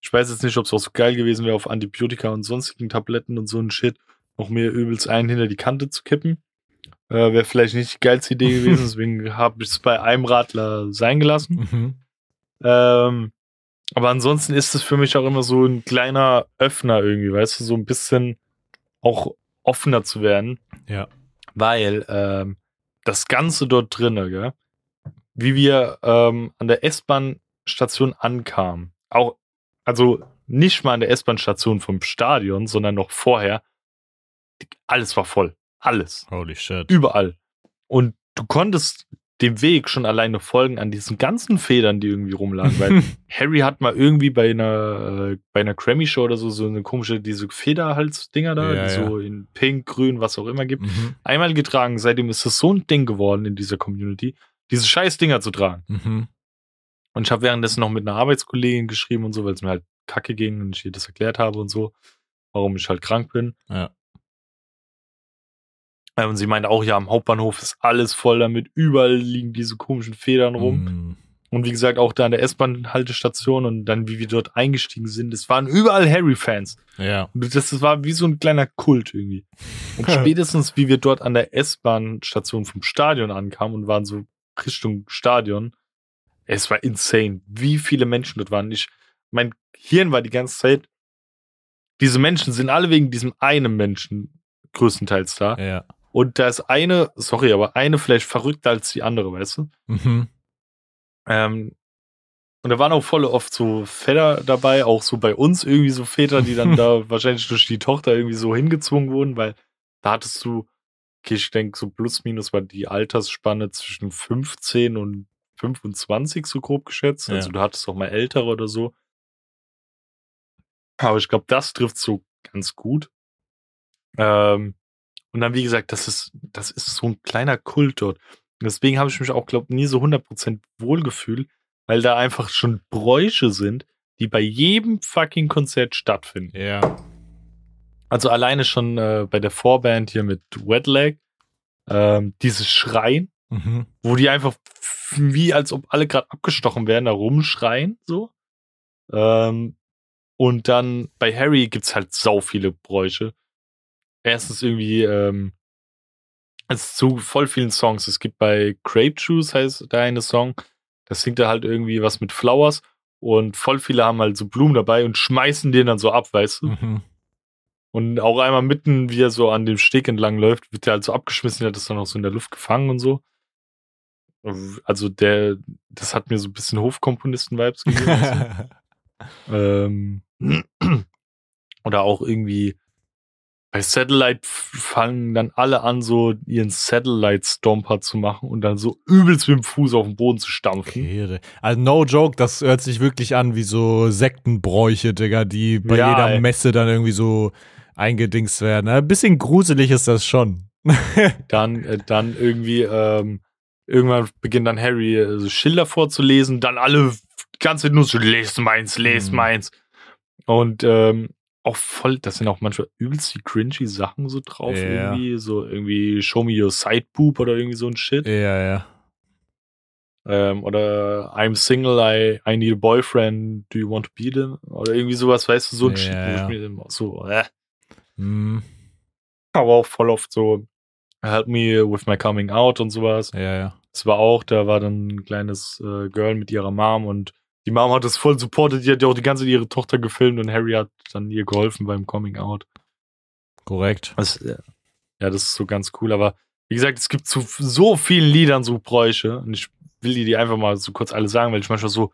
Ich weiß jetzt nicht, ob es auch so geil gewesen wäre, auf Antibiotika und sonstigen Tabletten und so ein Shit noch mir übelst einen hinter die Kante zu kippen. Äh, wäre vielleicht nicht die geilste Idee gewesen, deswegen habe ich es bei einem Radler sein gelassen. Mhm. Ähm, aber ansonsten ist es für mich auch immer so ein kleiner Öffner irgendwie, weißt du, so ein bisschen auch offener zu werden. Ja. Weil ähm, das Ganze dort drinne, gell, wie wir ähm, an der S-Bahn-Station ankamen, auch, also nicht mal an der S-Bahn-Station vom Stadion, sondern noch vorher, alles war voll. Alles. Holy shit. Überall. Und du konntest dem Weg schon alleine folgen an diesen ganzen Federn, die irgendwie rumlagen. Weil Harry hat mal irgendwie bei einer, äh, bei einer Grammy-Show oder so, so eine komische, diese Federhals-Dinger da, Ja, die ja. so in Pink, Grün, was auch immer gibt, mhm. einmal getragen. Seitdem ist es so ein Ding geworden in dieser Community, diese scheiß Dinger zu tragen. Mhm. Und ich habe währenddessen noch mit einer Arbeitskollegin geschrieben und so, weil es mir halt kacke ging und ich ihr das erklärt habe und so, warum ich halt krank bin. Ja. Äh, Und sie meinte auch, ja, am Hauptbahnhof ist alles voll damit, überall liegen diese komischen Federn rum. Mhm. Und wie gesagt, auch da an der S-Bahn-Haltestation und dann, wie wir dort eingestiegen sind, es waren überall Harry-Fans. Ja. Und Das, das war wie so ein kleiner Kult irgendwie. Und spätestens, wie wir dort an der S-Bahn-Station vom Stadion ankamen und waren so Richtung Stadion, es war insane, wie viele Menschen dort waren. Ich, mein Hirn war die ganze Zeit, diese Menschen sind alle wegen diesem einen Menschen größtenteils da. Ja. Und da ist eine, sorry, aber eine vielleicht verrückter als die andere, weißt du? Mhm. Ähm, und da waren auch voll oft so Väter dabei, auch so bei uns irgendwie so Väter, die dann da wahrscheinlich durch die Tochter irgendwie so hingezwungen wurden, weil da hattest du, okay, ich denke, so plus minus war die Altersspanne zwischen 15 und 25 so grob geschätzt. Also Ja. du hattest auch mal ältere oder so. Aber ich glaube, das trifft so ganz gut. Ähm, und dann, wie gesagt, das ist, das ist so ein kleiner Kult dort. Deswegen habe ich mich auch, glaube nie so 100% wohlgefühlt, weil da einfach schon Bräuche sind, die bei jedem fucking Konzert stattfinden. Ja. Also alleine schon äh, bei der Vorband hier mit Wet Leg, ähm, dieses Schreien, Mhm. wo die einfach wie als ob alle gerade abgestochen werden, da rumschreien, so. Ähm, und dann bei Harry gibt's halt sau viele Bräuche. Erstens irgendwie, ähm, es zu voll vielen Songs. Es gibt bei Grape Juice heißt der eine Song, da singt er halt irgendwie was mit Flowers und voll viele haben halt so Blumen dabei und schmeißen den dann so ab, weißt du? Mhm. Und auch einmal mitten, wie er so an dem Steg entlang läuft, wird er halt so abgeschmissen, der hat das dann auch so in der Luft gefangen und so. Also der, das hat mir so ein bisschen Hofkomponisten-Vibes gegeben. du? ähm, oder auch irgendwie bei Satellite fangen dann alle an, so ihren Satellite-Stomper zu machen und dann so übelst mit dem Fuß auf den Boden zu stampfen. Okay. Also no joke, das hört sich wirklich an wie so Sektenbräuche, Digga, die bei Ja, jeder ey. Messe dann irgendwie so eingedingst werden. Ein bisschen gruselig ist das schon. Dann, äh, dann irgendwie, ähm, irgendwann beginnt dann Harry äh, so Schilder vorzulesen, dann alle ganze nur so, lest meins, lest Mhm. meins. Und ähm, auch voll, das sind auch manchmal übelst die cringy Sachen so drauf, Ja. irgendwie, so irgendwie Show me your side boob oder irgendwie so ein Shit. Ja, ja. Ähm, oder I'm single, I, I need a boyfriend, do you want to be them? Oder irgendwie sowas, weißt du, so ein Ja, Shit, wo ich mir so, äh. Hm, aber auch voll oft so, help me with my coming out und sowas. ja, ja. Es war auch, da war dann ein kleines äh, Girl mit ihrer Mom und die Mom hat das voll supportet, die hat ja auch die ganze Zeit ihre Tochter gefilmt und Harry hat dann ihr geholfen beim Coming Out. Korrekt. Das, äh, ja, das ist so ganz cool. Aber wie gesagt, es gibt zu so vielen Liedern so Bräuche. Und ich will die, die einfach mal so kurz alle sagen, weil ich manchmal so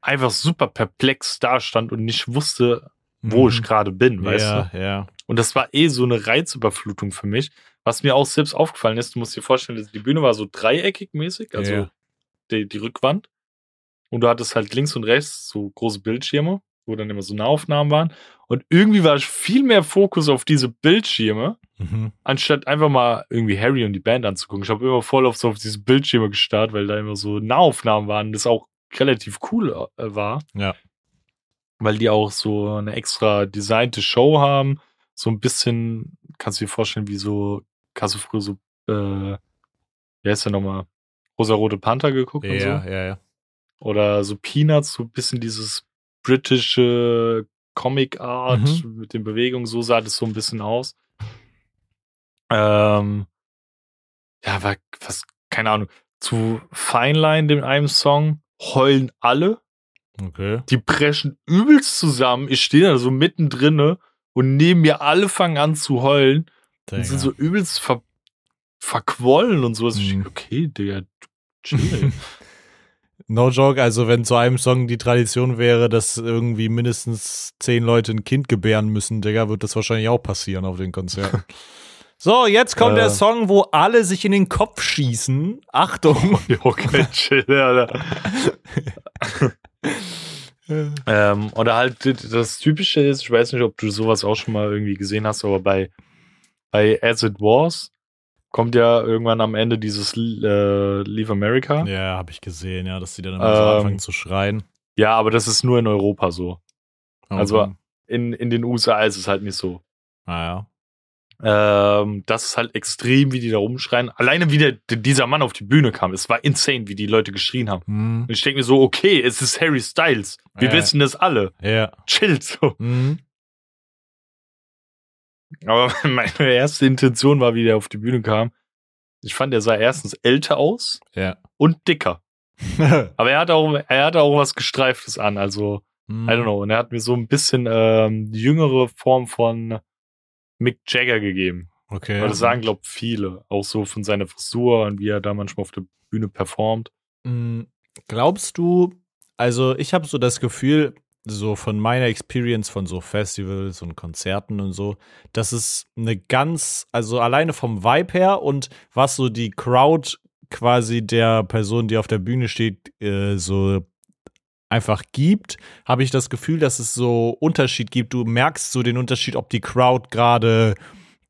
einfach super perplex dastand und nicht wusste, wo Mhm. ich gerade bin, weißt ja, du? ja. Und das war eh so eine Reizüberflutung für mich. Was mir auch selbst aufgefallen ist, du musst dir vorstellen, die Bühne war so dreieckig mäßig, also Ja. die, die Rückwand. Und du hattest halt links und rechts so große Bildschirme, wo dann immer so Nahaufnahmen waren. Und irgendwie war viel mehr Fokus auf diese Bildschirme, Mhm. anstatt einfach mal irgendwie Harry und die Band anzugucken. Ich habe immer voll auf so auf diese Bildschirme gestarrt, weil da immer so Nahaufnahmen waren, das auch relativ cool äh, war. Ja. Weil die auch so eine extra designte Show haben. So ein bisschen, kannst du dir vorstellen, wie so, hast du früher so, äh, wer ist der nochmal? Rosa-Rote Panther geguckt und Ja, so? ja, ja. Oder so Peanuts, so ein bisschen dieses britische Comic Art Mhm. mit den Bewegungen, so sah das so ein bisschen aus. Ähm, ja, war was, keine Ahnung. Zu Fine Line, dem einem Song, heulen alle. Okay. Die preschen übelst zusammen. Ich stehe da so mittendrin und neben mir alle fangen an zu heulen und sind so übelst ver verquollen und so. Also ich Mhm. denke, okay, Digga, chill. No joke, also wenn zu einem Song die Tradition wäre, dass irgendwie mindestens zehn Leute ein Kind gebären müssen, Digga, wird das wahrscheinlich auch passieren auf den Konzerten. So, jetzt kommt Äh. der Song, wo alle sich in den Kopf schießen. Achtung. okay, chill, Alter. Ähm, oder halt das- das Typische ist, ich weiß nicht, ob du sowas auch schon mal irgendwie gesehen hast, aber bei, bei As It Was kommt ja irgendwann am Ende dieses äh, Leave America. Ja. Ja, habe ich gesehen, ja, dass die dann immer so Ähm. anfangen zu schreien. aber das ist nur in Europa so. also- Okay. In, in den USA ist es halt nicht so. Naja. Ähm, das ist halt extrem, wie die da rumschreien. Alleine wie der, dieser Mann auf die Bühne kam. Es war insane, wie die Leute geschrien haben. Hm. Und ich denke mir so, okay, es ist Harry Styles. Wir Ja. wissen das alle. Ja. Chill so. Hm. Aber meine erste Intention war, wie der auf die Bühne kam. Ich fand, er sah erstens älter aus Ja. und dicker. Aber er hatte auch, er hatte auch was Gestreiftes an. Also, Hm. I don't know. Und er hat mir so ein bisschen ähm, die jüngere Form von Mick Jagger gegeben. Okay. Aber das sagen, glaube ich, viele. Auch so von seiner Frisur und wie er da manchmal auf der Bühne performt. Mm, Glaubst du, also ich habe so das Gefühl, so von meiner Experience von so Festivals und Konzerten und so, dass es eine ganz, also alleine vom Vibe her und was so die Crowd quasi der Person, die auf der Bühne steht, äh, so einfach gibt, habe ich das Gefühl, dass es so Unterschied gibt. Du merkst so den Unterschied, ob die Crowd gerade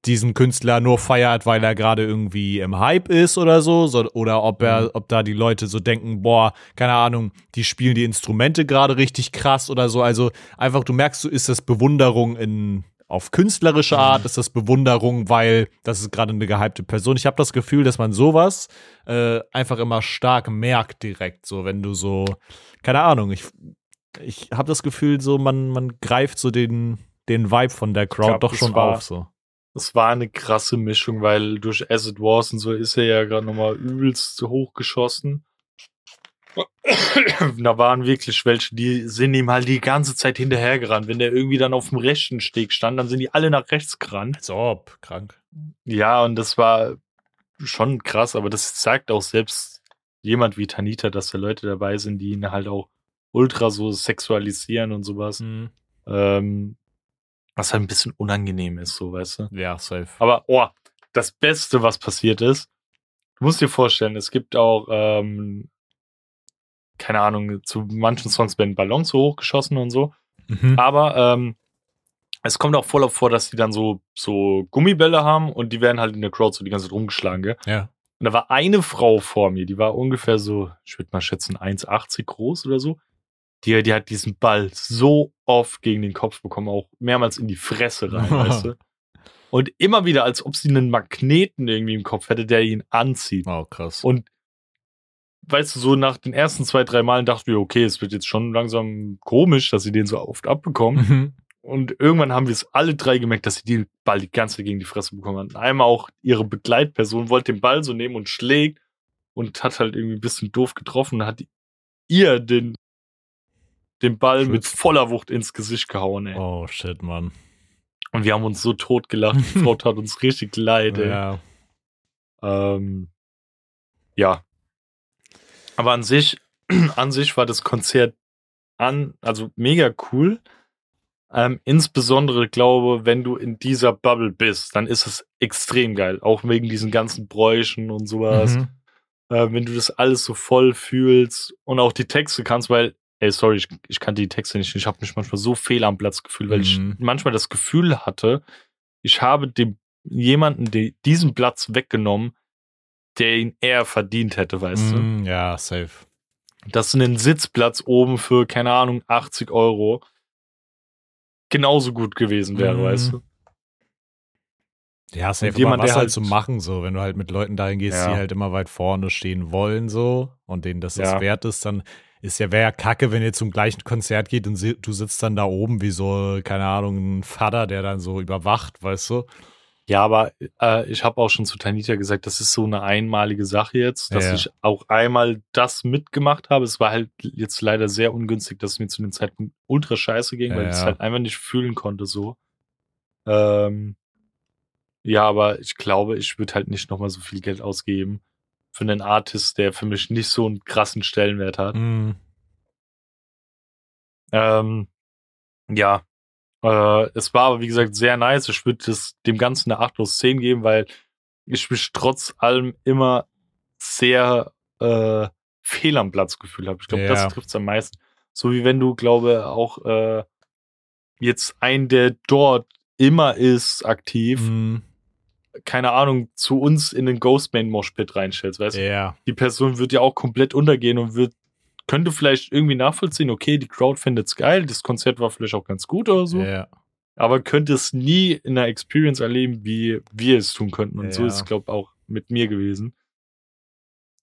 diesen Künstler nur feiert, weil er gerade irgendwie im Hype ist oder so, so oder ob er, Mhm. ob da die Leute so denken, boah, keine Ahnung, die spielen die Instrumente gerade richtig krass oder so. Also einfach, du merkst, so ist das Bewunderung in auf künstlerische Art, Mhm. ist das Bewunderung, weil das ist gerade eine gehypte Person. Ich habe das Gefühl, dass man sowas äh, einfach immer stark merkt direkt, so wenn du so, keine Ahnung, ich, ich habe das Gefühl, so man, man greift so den, den Vibe von der Crowd glaub, doch schon auf, so. Es war eine krasse Mischung, weil durch Acid Wars und so ist er ja gerade nochmal übelst hochgeschossen. da waren wirklich welche, die sind ihm halt die ganze Zeit hinterhergerannt. Wenn der irgendwie dann auf dem rechten Steg stand, dann sind die alle nach rechts gerannt. Als ob, krank. Ja, und das war schon krass, aber das sagt auch selbst jemand wie Tanita, dass da Leute dabei sind, die ihn halt auch ultra so sexualisieren und sowas. Mhm. Ähm, was halt ein bisschen unangenehm ist, so, weißt du? Ja, safe. Aber, oh, das Beste, was passiert ist, du musst dir vorstellen, es gibt auch, ähm, keine Ahnung, zu manchen Songs werden Ballons so hochgeschossen und so. Mhm. Aber ähm, es kommt auch voll vor, dass die dann so, so Gummibälle haben und die werden halt in der Crowd so die ganze Zeit rumgeschlagen, gell? Ja. Und da war eine Frau vor mir, die war ungefähr so, ich würde mal schätzen, 1,80 groß oder so. Die, die hat diesen Ball so oft gegen den Kopf bekommen, auch mehrmals in die Fresse rein, weißt du? Und immer wieder, als ob sie einen Magneten irgendwie im Kopf hätte, der ihn anzieht. Oh, krass. Und weißt du, so nach den ersten zwei, drei Malen dachten wir, okay, es wird jetzt schon langsam komisch, dass sie den so oft abbekommen. Mhm. Und irgendwann haben wir es alle drei gemerkt, dass sie den Ball die ganze Zeit gegen die Fresse bekommen haben. Einmal auch ihre Begleitperson wollte den Ball so nehmen und schlägt und hat halt irgendwie ein bisschen doof getroffen und hat ihr den, den Ball mit Schütz. voller Wucht ins Gesicht gehauen, ey. Oh, shit, Mann. Und wir haben uns so tot gelacht. Die Frau tat uns richtig leid, ey. Ja. Ähm, ja. Aber an sich, an sich war das Konzert an, also mega cool. Ähm, insbesondere glaube, wenn du in dieser Bubble bist, dann ist es extrem geil. Auch wegen diesen ganzen Bräuchen und sowas. Mhm. Äh, wenn du das alles so voll fühlst und auch die Texte kannst, weil, ey, sorry, ich, ich kannte die Texte nicht. Ich habe mich manchmal so fehl am Platz gefühlt, weil Mhm. ich manchmal das Gefühl hatte, ich habe dem jemanden die, diesen Platz weggenommen, der ihn eher verdient hätte, weißt du? Mhm, ja, safe. dass ein Sitzplatz oben für, keine Ahnung, 80 Euro genauso gut gewesen wäre, Mhm. weißt du? Ja, safe. Und jemand, was der halt halt- zu machen, so, wenn du halt mit Leuten dahin gehst, Ja. die halt immer weit vorne stehen wollen, so, und denen das das Ja. wert ist, dann ist ja, wäre ja kacke, wenn ihr zum gleichen Konzert geht und du sitzt dann da oben wie so, keine Ahnung, ein Vater, der dann so überwacht, weißt du? Ja, aber äh, ich habe auch schon zu Tanita gesagt, das ist so eine einmalige Sache jetzt, dass Ja. ich auch einmal das mitgemacht habe. Es war halt jetzt leider sehr ungünstig, dass es mir zu dem Zeitpunkt ultra scheiße ging, weil ich es Ja. halt einfach nicht fühlen konnte so. Ähm, ja, aber ich glaube, ich würde halt nicht nochmal so viel Geld ausgeben für einen Artist, der für mich nicht so einen krassen Stellenwert hat. Mhm. Ähm, ja, äh, es war aber wie gesagt sehr nice. Ich würde dem Ganzen eine 8 aus 10 geben, weil ich mich trotz allem immer sehr äh, fehl am Platz gefühlt habe. Ich glaube, Ja. das trifft es am meisten. So wie wenn du, glaube auch äh, jetzt ein, der dort immer ist, aktiv, Mhm. Keine Ahnung, zu uns in den Ghostman Moshpit reinstellst, weißt du? Ja. die Person wird ja auch komplett untergehen und wird, könnte vielleicht irgendwie nachvollziehen, okay, die Crowd findet's geil, das Konzert war vielleicht auch ganz gut oder so, Ja. aber könnte es nie in einer Experience erleben, wie wir es tun könnten. Und so Ja. ist es, glaube ich, auch mit mir gewesen.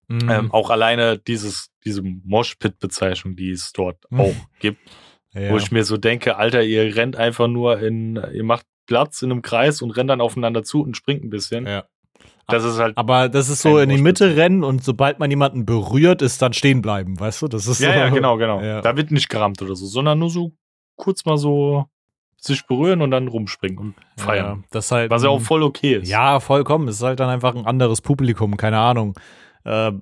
Mhm. Ähm, auch alleine dieses, diese Moshpit-Bezeichnung, die es dort Mhm. auch gibt, ja. wo ich mir so denke, Alter, ihr rennt einfach nur in, ihr macht Platz in einem Kreis und rennt dann aufeinander zu und springt ein bisschen. ja. Das ist halt, Aber das ist so in die. Mitte rennen und sobald man jemanden berührt, ist dann stehen bleiben, weißt du? Das ist ja, so, ja, genau, genau. Ja. Da wird nicht gerammt oder so, sondern nur so kurz mal so sich berühren und dann rumspringen und feiern. Ja, das halt Was ja auch voll okay ist. Ja, vollkommen. Es ist halt dann einfach ein anderes Publikum, keine Ahnung. Äh,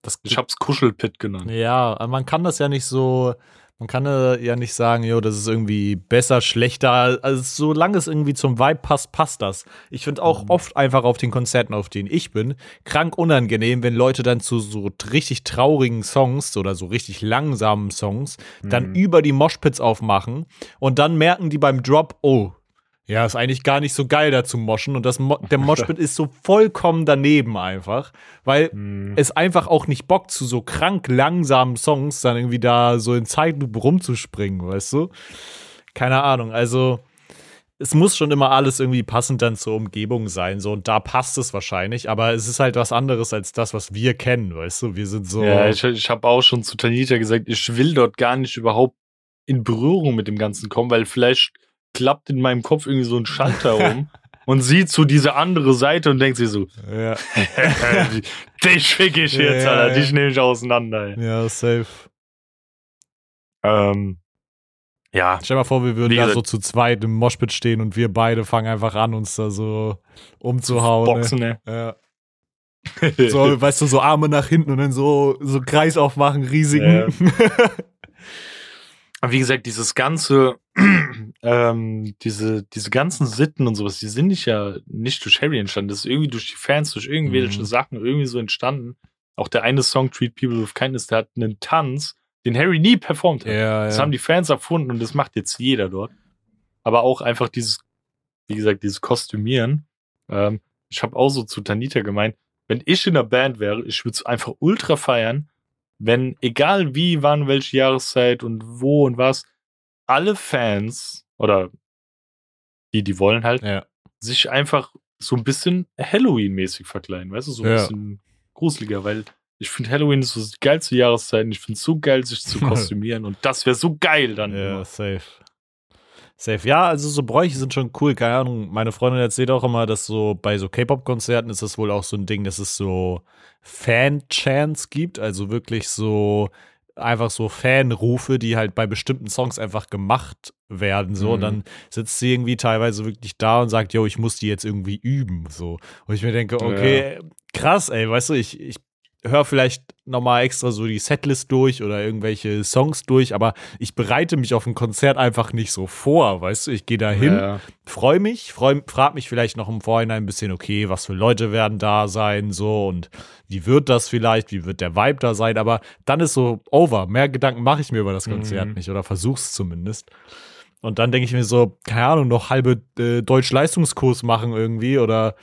das, Ich hab's Kuschelpit genannt. ja, man kann das ja nicht so, man kann äh, ja nicht sagen, jo, das ist irgendwie besser, schlechter. Also solange es irgendwie zum Vibe passt, passt das. Ich finde auch Mhm. oft einfach auf den Konzerten, auf denen ich bin, krank unangenehm, wenn Leute dann zu so richtig traurigen Songs oder so richtig langsamen Songs dann Mhm. über die Moshpits aufmachen und dann merken die beim Drop, oh, ja, ist eigentlich gar nicht so geil da zu moschen und das Mo der Moshpit ist so vollkommen daneben einfach, weil Mhm. es einfach auch nicht bockt, zu so krank langsamen Songs dann irgendwie da so in Zeitlupe rumzuspringen, weißt du? Keine Ahnung, also es muss schon immer alles irgendwie passend dann zur Umgebung sein, so und da passt es wahrscheinlich, aber es ist halt was anderes als das, was wir kennen, weißt du? Wir sind so. Ja, ich, ich habe auch schon zu Tanita gesagt, ich will dort gar nicht überhaupt in Berührung mit dem Ganzen kommen, weil vielleicht klappt in meinem Kopf irgendwie so ein Schalter um und sieht so diese andere Seite und denkt sich so, ja, dich fick ich jetzt, Ja, Alter, ja. dich nehme ich auseinander. Ey. ja, safe. Ähm, ja, Stell dir mal vor, wir würden da so zu zweit im Moshpit stehen und wir beide fangen einfach an, uns da so umzuhauen. ne? Boxen, ne? Ja. So, weißt du, so Arme nach hinten und dann so, so Kreis aufmachen, riesigen. Aber wie gesagt, dieses ganze, ähm, diese, diese ganzen Sitten und sowas, die sind nicht ja nicht durch Harry entstanden. Das ist irgendwie durch die Fans, durch irgendwelche Mhm. Sachen irgendwie so entstanden. Auch der eine Song Treat People with Kindness, der hat einen Tanz, den Harry nie performt hat. ja, Das ja. haben die Fans erfunden und das macht jetzt jeder dort. Aber auch einfach dieses, wie gesagt, dieses Kostümieren. Ähm, ich habe auch so zu Tanita gemeint, wenn ich in der Band wäre, ich würde es einfach ultra feiern, wenn, egal wie, wann, welche Jahreszeit und wo und was, alle Fans oder die, die wollen halt, ja. sich einfach so ein bisschen Halloween-mäßig verkleiden, weißt du, so ein Ja. bisschen gruseliger, weil ich finde Halloween ist so die geilste Jahreszeit und ich finde es so geil, sich zu kostümieren und das wäre so geil dann. Ja, immer. safe. Safe. Ja, also so Bräuche sind schon cool. Keine Ahnung. Meine Freundin erzählt auch immer, dass so bei so K-Pop-Konzerten ist das wohl auch so ein Ding, dass es so Fan-Chants gibt. Also wirklich so einfach so Fanrufe, die halt bei bestimmten Songs einfach gemacht werden, so. Mhm. Und dann sitzt sie irgendwie teilweise wirklich da und sagt, yo, ich muss die jetzt irgendwie üben, so. Und ich mir denke, okay, ja. krass, ey, weißt du, ich, ich höre vielleicht nochmal extra so die Setlist durch oder irgendwelche Songs durch, aber ich bereite mich auf ein Konzert einfach nicht so vor, weißt du? Ich gehe da hin, ja. freue mich, freu, frag mich vielleicht noch im Vorhinein ein bisschen, okay, was für Leute werden da sein, so und wie wird das vielleicht, wie wird der Vibe da sein, aber dann ist so over. Mehr Gedanken mache ich mir über das Konzert mhm. nicht oder versuch's zumindest. Und dann denke ich mir so, keine Ahnung, noch halbe äh, Deutsch-Leistungskurs machen irgendwie oder,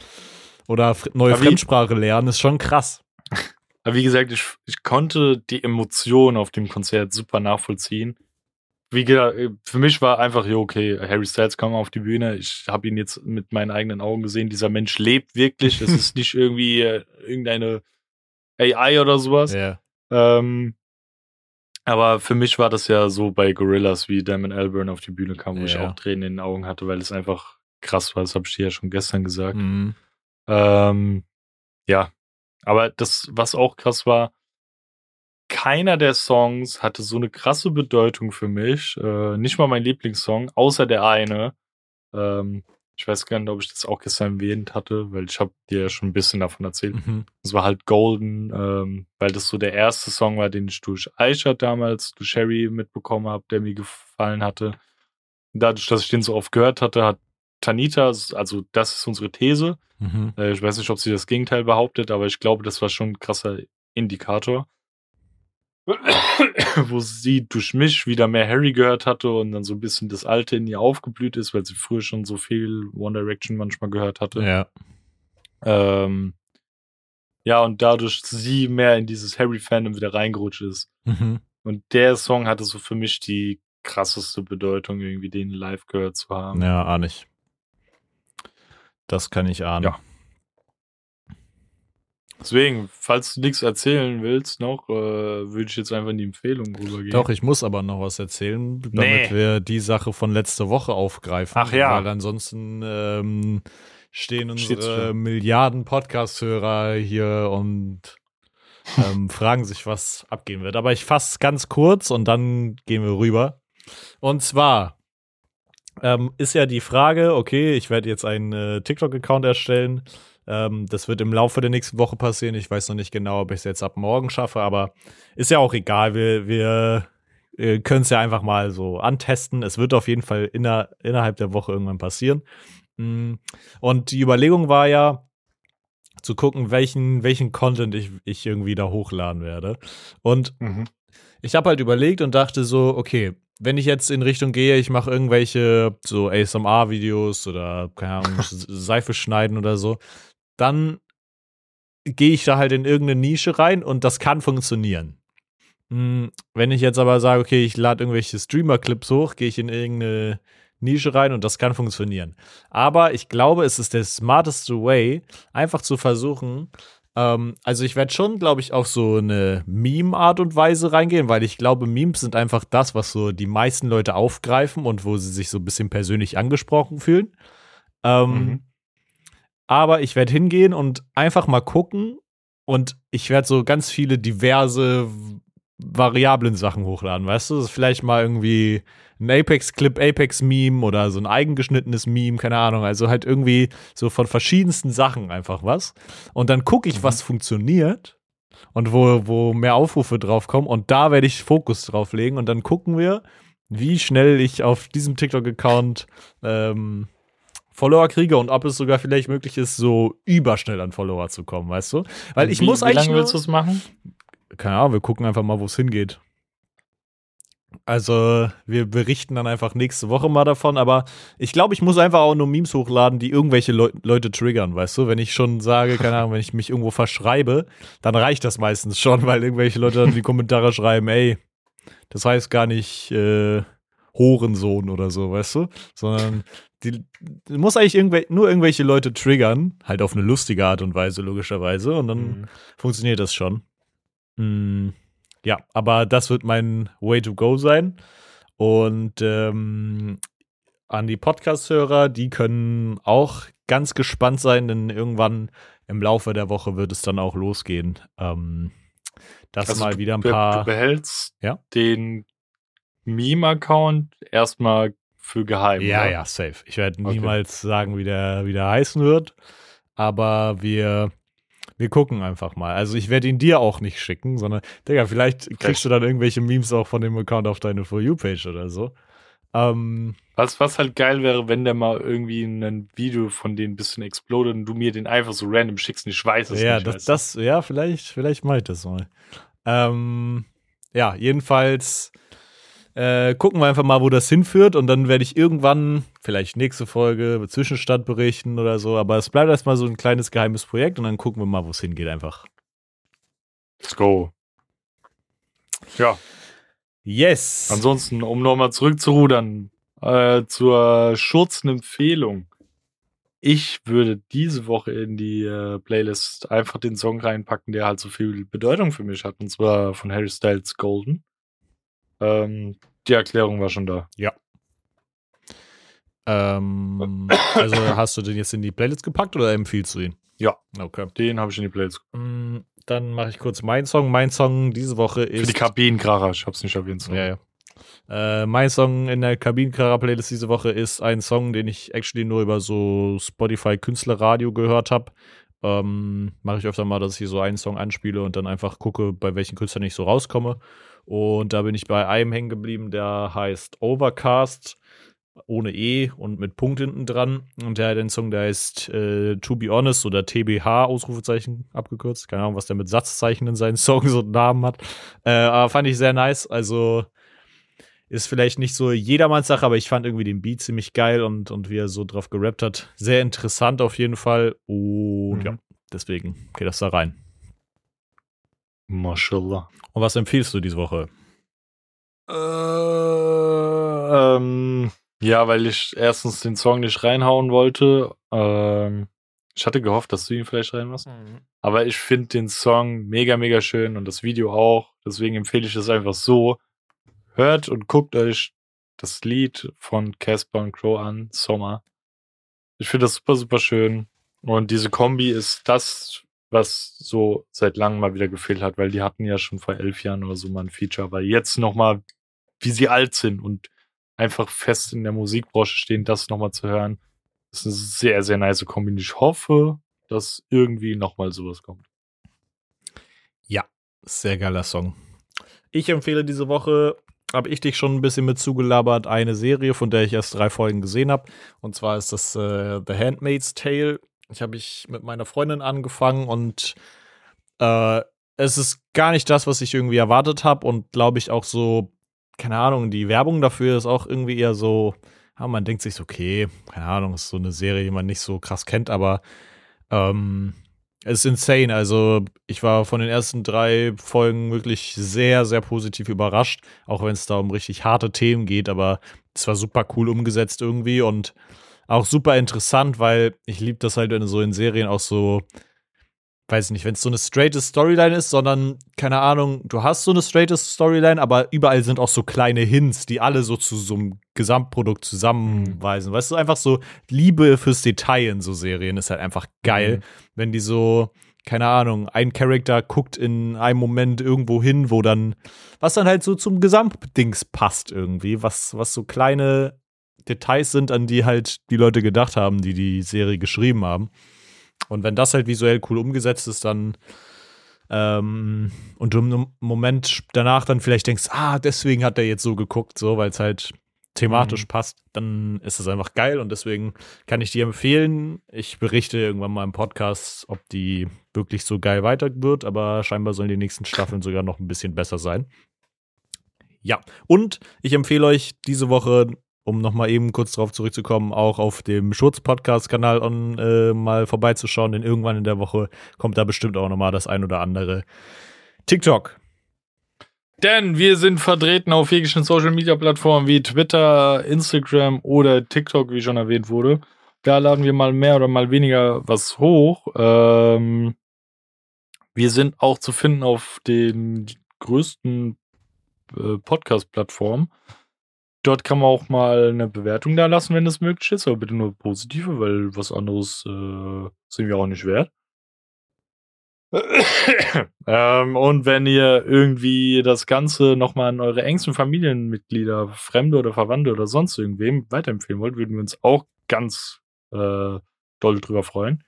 oder neue Fremdsprache lernen, ist schon krass. Aber wie gesagt, ich, ich konnte die Emotionen auf dem Konzert super nachvollziehen. Wie gesagt, äh, für mich war einfach, ja, okay, Harry Styles kam auf die Bühne. Ich habe ihn jetzt mit meinen eigenen Augen gesehen. Dieser Mensch lebt wirklich. Es ist nicht irgendwie äh, irgendeine AI oder sowas. Ja. Ähm, aber für mich war das ja so bei Gorillas, wie Damon Alburn auf die Bühne kam, wo ja. ich auch Tränen in den Augen hatte, weil es einfach krass war. Das habe ich dir ja schon gestern gesagt. Mhm. Ähm, ja, aber das, was auch krass war, keiner der Songs hatte so eine krasse Bedeutung für mich. Äh, nicht mal mein Lieblingssong, außer der eine. Ähm, ich weiß gar nicht, ob ich das auch gestern erwähnt hatte, weil ich habe dir ja schon ein bisschen davon erzählt. Mhm. Das war halt Golden, ähm, weil das so der erste Song war, den ich durch Aisha damals, durch Sherry mitbekommen habe, der mir gefallen hatte. dadurch, dass ich den so oft gehört hatte, hat Tanita, also das ist unsere These. Mhm. Äh, ich weiß nicht, ob sie das Gegenteil behauptet, aber ich glaube, das war schon ein krasser Indikator. Wo sie durch mich wieder mehr Harry gehört hatte und dann so ein bisschen das Alte in ihr aufgeblüht ist, weil sie früher schon so viel One Direction manchmal gehört hatte. Ja. Ähm, ja, und dadurch sie mehr in dieses Harry-Fandom wieder reingerutscht ist. Mhm. Und der Song hatte so für mich die krasseste Bedeutung, irgendwie den live gehört zu haben. Ja, ahne ich. Das kann ich ahnen. Ja. Deswegen, falls du nichts erzählen willst noch, äh, würde ich jetzt einfach in die Empfehlung rübergehen. Doch, ich muss aber noch was erzählen, damit nee. wir die Sache von letzter Woche aufgreifen. Ach ja. Weil ansonsten ähm, stehen unsere Milliarden Podcast-Hörer hier und ähm, fragen sich, was abgehen wird. Aber ich fasse ganz kurz und dann gehen wir rüber. Und zwar ähm, ist ja die Frage, okay, ich werde jetzt einen äh, TikTok-Account erstellen. Ähm, das wird im Laufe der nächsten Woche passieren. Ich weiß noch nicht genau, ob ich es jetzt ab morgen schaffe, aber ist ja auch egal. Wir, wir äh, können es ja einfach mal so antesten. Es wird auf jeden Fall inner, innerhalb der Woche irgendwann passieren. Mm. Und die Überlegung war ja, zu gucken, welchen, welchen Content ich, ich irgendwie da hochladen werde. Und mhm. Ich habe halt überlegt und dachte so, okay, wenn ich jetzt in Richtung gehe, ich mache irgendwelche so ASMR-Videos oder, keine Ahnung, Seife schneiden oder so, dann gehe ich da halt in irgendeine Nische rein und das kann funktionieren. Hm, wenn ich jetzt aber sage, okay, ich lade irgendwelche Streamer-Clips hoch, gehe ich in irgendeine Nische rein und das kann funktionieren. Aber ich glaube, es ist der smarteste Way, einfach zu versuchen, ähm, also ich werde schon, glaube ich, auf so eine Meme-Art und Weise reingehen, weil ich glaube, Memes sind einfach das, was so die meisten Leute aufgreifen und wo sie sich so ein bisschen persönlich angesprochen fühlen. Ähm, mhm. Aber ich werde hingehen und einfach mal gucken und ich werde so ganz viele diverse variablen Sachen hochladen, weißt du? Das ist vielleicht mal irgendwie ein Apex-Clip, Apex-Meme oder so ein eigengeschnittenes Meme, keine Ahnung. Also halt irgendwie so von verschiedensten Sachen einfach was. Und dann gucke ich, mhm. was funktioniert und wo, wo mehr Aufrufe drauf kommen. Und da werde ich Fokus drauf legen. Und dann gucken wir, wie schnell ich auf diesem TikTok-Account ähm, Follower kriege und ob es sogar vielleicht möglich ist, so überschnell an Follower zu kommen, weißt du? Weil ich wie, muss eigentlich. Wie lange willst du es machen? Keine Ahnung, wir gucken einfach mal, wo es hingeht. Also, wir berichten dann einfach nächste Woche mal davon, aber ich glaube, ich muss einfach auch nur Memes hochladen, die irgendwelche Le Leute triggern, weißt du? Wenn ich schon sage, keine Ahnung, wenn ich mich irgendwo verschreibe, dann reicht das meistens schon, weil irgendwelche Leute dann in die Kommentare schreiben, ey, das heißt gar nicht äh, Horensohn oder so, weißt du? Sondern die, die muss eigentlich irgendwel nur irgendwelche Leute triggern, halt auf eine lustige Art und Weise, logischerweise, und dann mhm. funktioniert das schon. Mm, ja, aber das wird mein Way to go sein. Und ähm, an die Podcast-Hörer, die können auch ganz gespannt sein, denn irgendwann im Laufe der Woche wird es dann auch losgehen. Ähm, dass Also mal wieder ein Du, du paar. behältst Ja? den Meme-Account erstmal für geheim. Ja, oder? ja, safe. Ich werde Okay. niemals sagen, wie der, wie der heißen wird. Aber wir, wir gucken einfach mal. Also ich werde ihn dir auch nicht schicken, sondern, Digga, vielleicht kriegst du dann irgendwelche Memes auch von dem Account auf deine For You-Page oder so. Ähm, Was, was halt geil wäre, wenn der mal irgendwie ein Video von denen ein bisschen explodet und du mir den einfach so random schickst und ich weiß es ja, nicht. das, das, ja, vielleicht, vielleicht mache ich das mal. Ähm, ja, jedenfalls äh, gucken wir einfach mal, wo das hinführt und dann werde ich irgendwann, vielleicht nächste Folge, Zwischenstand berichten oder so, aber es bleibt erstmal so ein kleines geheimes Projekt und dann gucken wir mal, wo es hingeht einfach. Let's go. Ja, Yes. ansonsten, um nochmal zurückzurudern, äh, zur Schurzen-Empfehlung. Ich würde diese Woche in die äh, Playlist einfach den Song reinpacken, der halt so viel Bedeutung für mich hat, und zwar von Harry Styles Golden. Ähm, die Erklärung war schon da. ähm, also hast du den jetzt in die Playlist gepackt oder empfiehlst du ihn? Ja. Okay. Den habe ich in die Playlist. Mm, Dann mache ich kurz meinen Song. Mein Song diese Woche Für ist. die Kabinenkracher, ich hab's nicht erwähnt. Ja, ja. Äh, mein Song in der Kabinenkracher-Playlist diese Woche ist ein Song, den ich actually nur über so Spotify-Künstlerradio gehört habe. Ähm, Mache ich öfter mal, dass ich hier so einen Song anspiele und dann einfach gucke, bei welchen Künstlern ich so rauskomme. Und da bin ich bei einem hängen geblieben, der heißt Overcast, ohne E und mit Punkt hinten dran. Und der hat einen Song, der heißt äh, To Be Honest oder TBH, Ausrufezeichen abgekürzt. Keine Ahnung, was der mit Satzzeichen in seinen Song so einen Namen hat. Äh, aber fand ich sehr nice. Also ist vielleicht nicht so jedermanns Sache, aber ich fand irgendwie den Beat ziemlich geil und, und wie er so drauf gerappt hat. Sehr interessant auf jeden Fall. Und Mhm. ja, deswegen geht das da rein. Mashallah. Und was empfiehlst du diese Woche? Äh, ähm, ja, weil ich erstens den Song nicht reinhauen wollte. Ähm, ich hatte gehofft, dass du ihn vielleicht reinmachst. Aber ich finde den Song mega, mega schön und das Video auch. Deswegen empfehle ich es einfach so. Hört und guckt euch das Lied von Casper und Crow an, Sommer. Ich finde das super, super schön. Und diese Kombi ist das, was so seit langem mal wieder gefehlt hat, weil die hatten ja schon vor elf Jahren oder so mal ein Feature, aber jetzt nochmal, wie sie alt sind und einfach fest in der Musikbranche stehen, das nochmal zu hören, ist eine sehr, sehr nice Kombi. Ich hoffe, dass irgendwie nochmal sowas kommt. Sehr geiler Song. Ich empfehle diese Woche, habe ich dich schon ein bisschen mit zugelabert, eine Serie, von der ich erst drei Folgen gesehen habe. Und zwar ist das äh, The Handmaid's Tale. Ich habe ich mit meiner Freundin angefangen und äh, es ist gar nicht das, was ich irgendwie erwartet habe und glaube ich auch so, keine Ahnung, die Werbung dafür ist auch irgendwie eher so, ja, man denkt sich okay, keine Ahnung, ist so eine Serie, die man nicht so krass kennt, aber ähm, es ist insane. Also, ich war von den ersten drei Folgen wirklich sehr, sehr positiv überrascht, auch wenn es da um richtig harte Themen geht, aber es war super cool umgesetzt irgendwie und auch super interessant, weil ich liebe das halt, wenn so in Serien auch so, weiß nicht, wenn es so eine straighte Storyline ist, sondern, keine Ahnung, du hast so eine straighte Storyline, aber überall sind auch so kleine Hints, die alle so zu so einem Gesamtprodukt zusammenweisen. Weißt du, einfach so Liebe fürs Detail in so Serien ist halt einfach geil, Mhm. wenn die so, keine Ahnung, ein Charakter guckt in einem Moment irgendwo hin, wo dann, was dann halt so zum Gesamtdings passt irgendwie, was, was so kleine Details sind, an die halt die Leute gedacht haben, die die Serie geschrieben haben. Und wenn das halt visuell cool umgesetzt ist, dann ähm, und du im Moment danach dann vielleicht denkst, ah, deswegen hat er jetzt so geguckt, so, weil es halt thematisch Mhm. passt, dann ist es einfach geil und deswegen kann ich dir empfehlen. Ich berichte irgendwann mal im Podcast, ob die wirklich so geil weiter wird, aber scheinbar sollen die nächsten Staffeln sogar noch ein bisschen besser sein. Ja, und ich empfehle euch diese Woche, um nochmal eben kurz drauf zurückzukommen, auch auf dem Schurz-Podcast-Kanal äh, mal vorbeizuschauen, denn irgendwann in der Woche kommt da bestimmt auch nochmal das ein oder andere TikTok. Denn wir sind vertreten auf jeglichen Social Media Plattformen wie Twitter, Instagram oder TikTok, wie schon erwähnt wurde. Da laden wir mal mehr oder mal weniger was hoch. Ähm, wir sind auch zu finden auf den größten äh, Podcast-Plattformen. Dort kann man auch mal eine Bewertung da lassen, wenn das möglich ist, aber bitte nur positive, weil was anderes äh, sind wir auch nicht wert. ähm, und wenn ihr irgendwie das Ganze nochmal an eure engsten Familienmitglieder, Fremde oder Verwandte oder sonst irgendwem weiterempfehlen wollt, würden wir uns auch ganz äh, doll drüber freuen.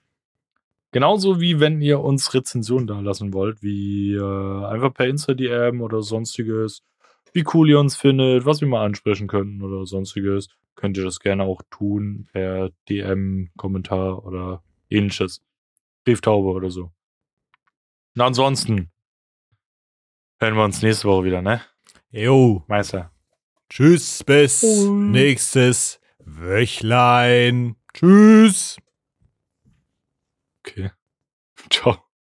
Genauso wie wenn ihr uns Rezensionen da lassen wollt, wie äh, einfach per Insta-DM oder sonstiges, wie cool ihr uns findet, was wir mal ansprechen könnten oder sonstiges, könnt ihr das gerne auch tun per DM, Kommentar oder ähnliches. Brieftaube oder so. Und ansonsten hören wir uns nächste Woche wieder, ne? Jo. Meister. Tschüss, bis nächstes Wöchlein. Tschüss. Okay. Ciao.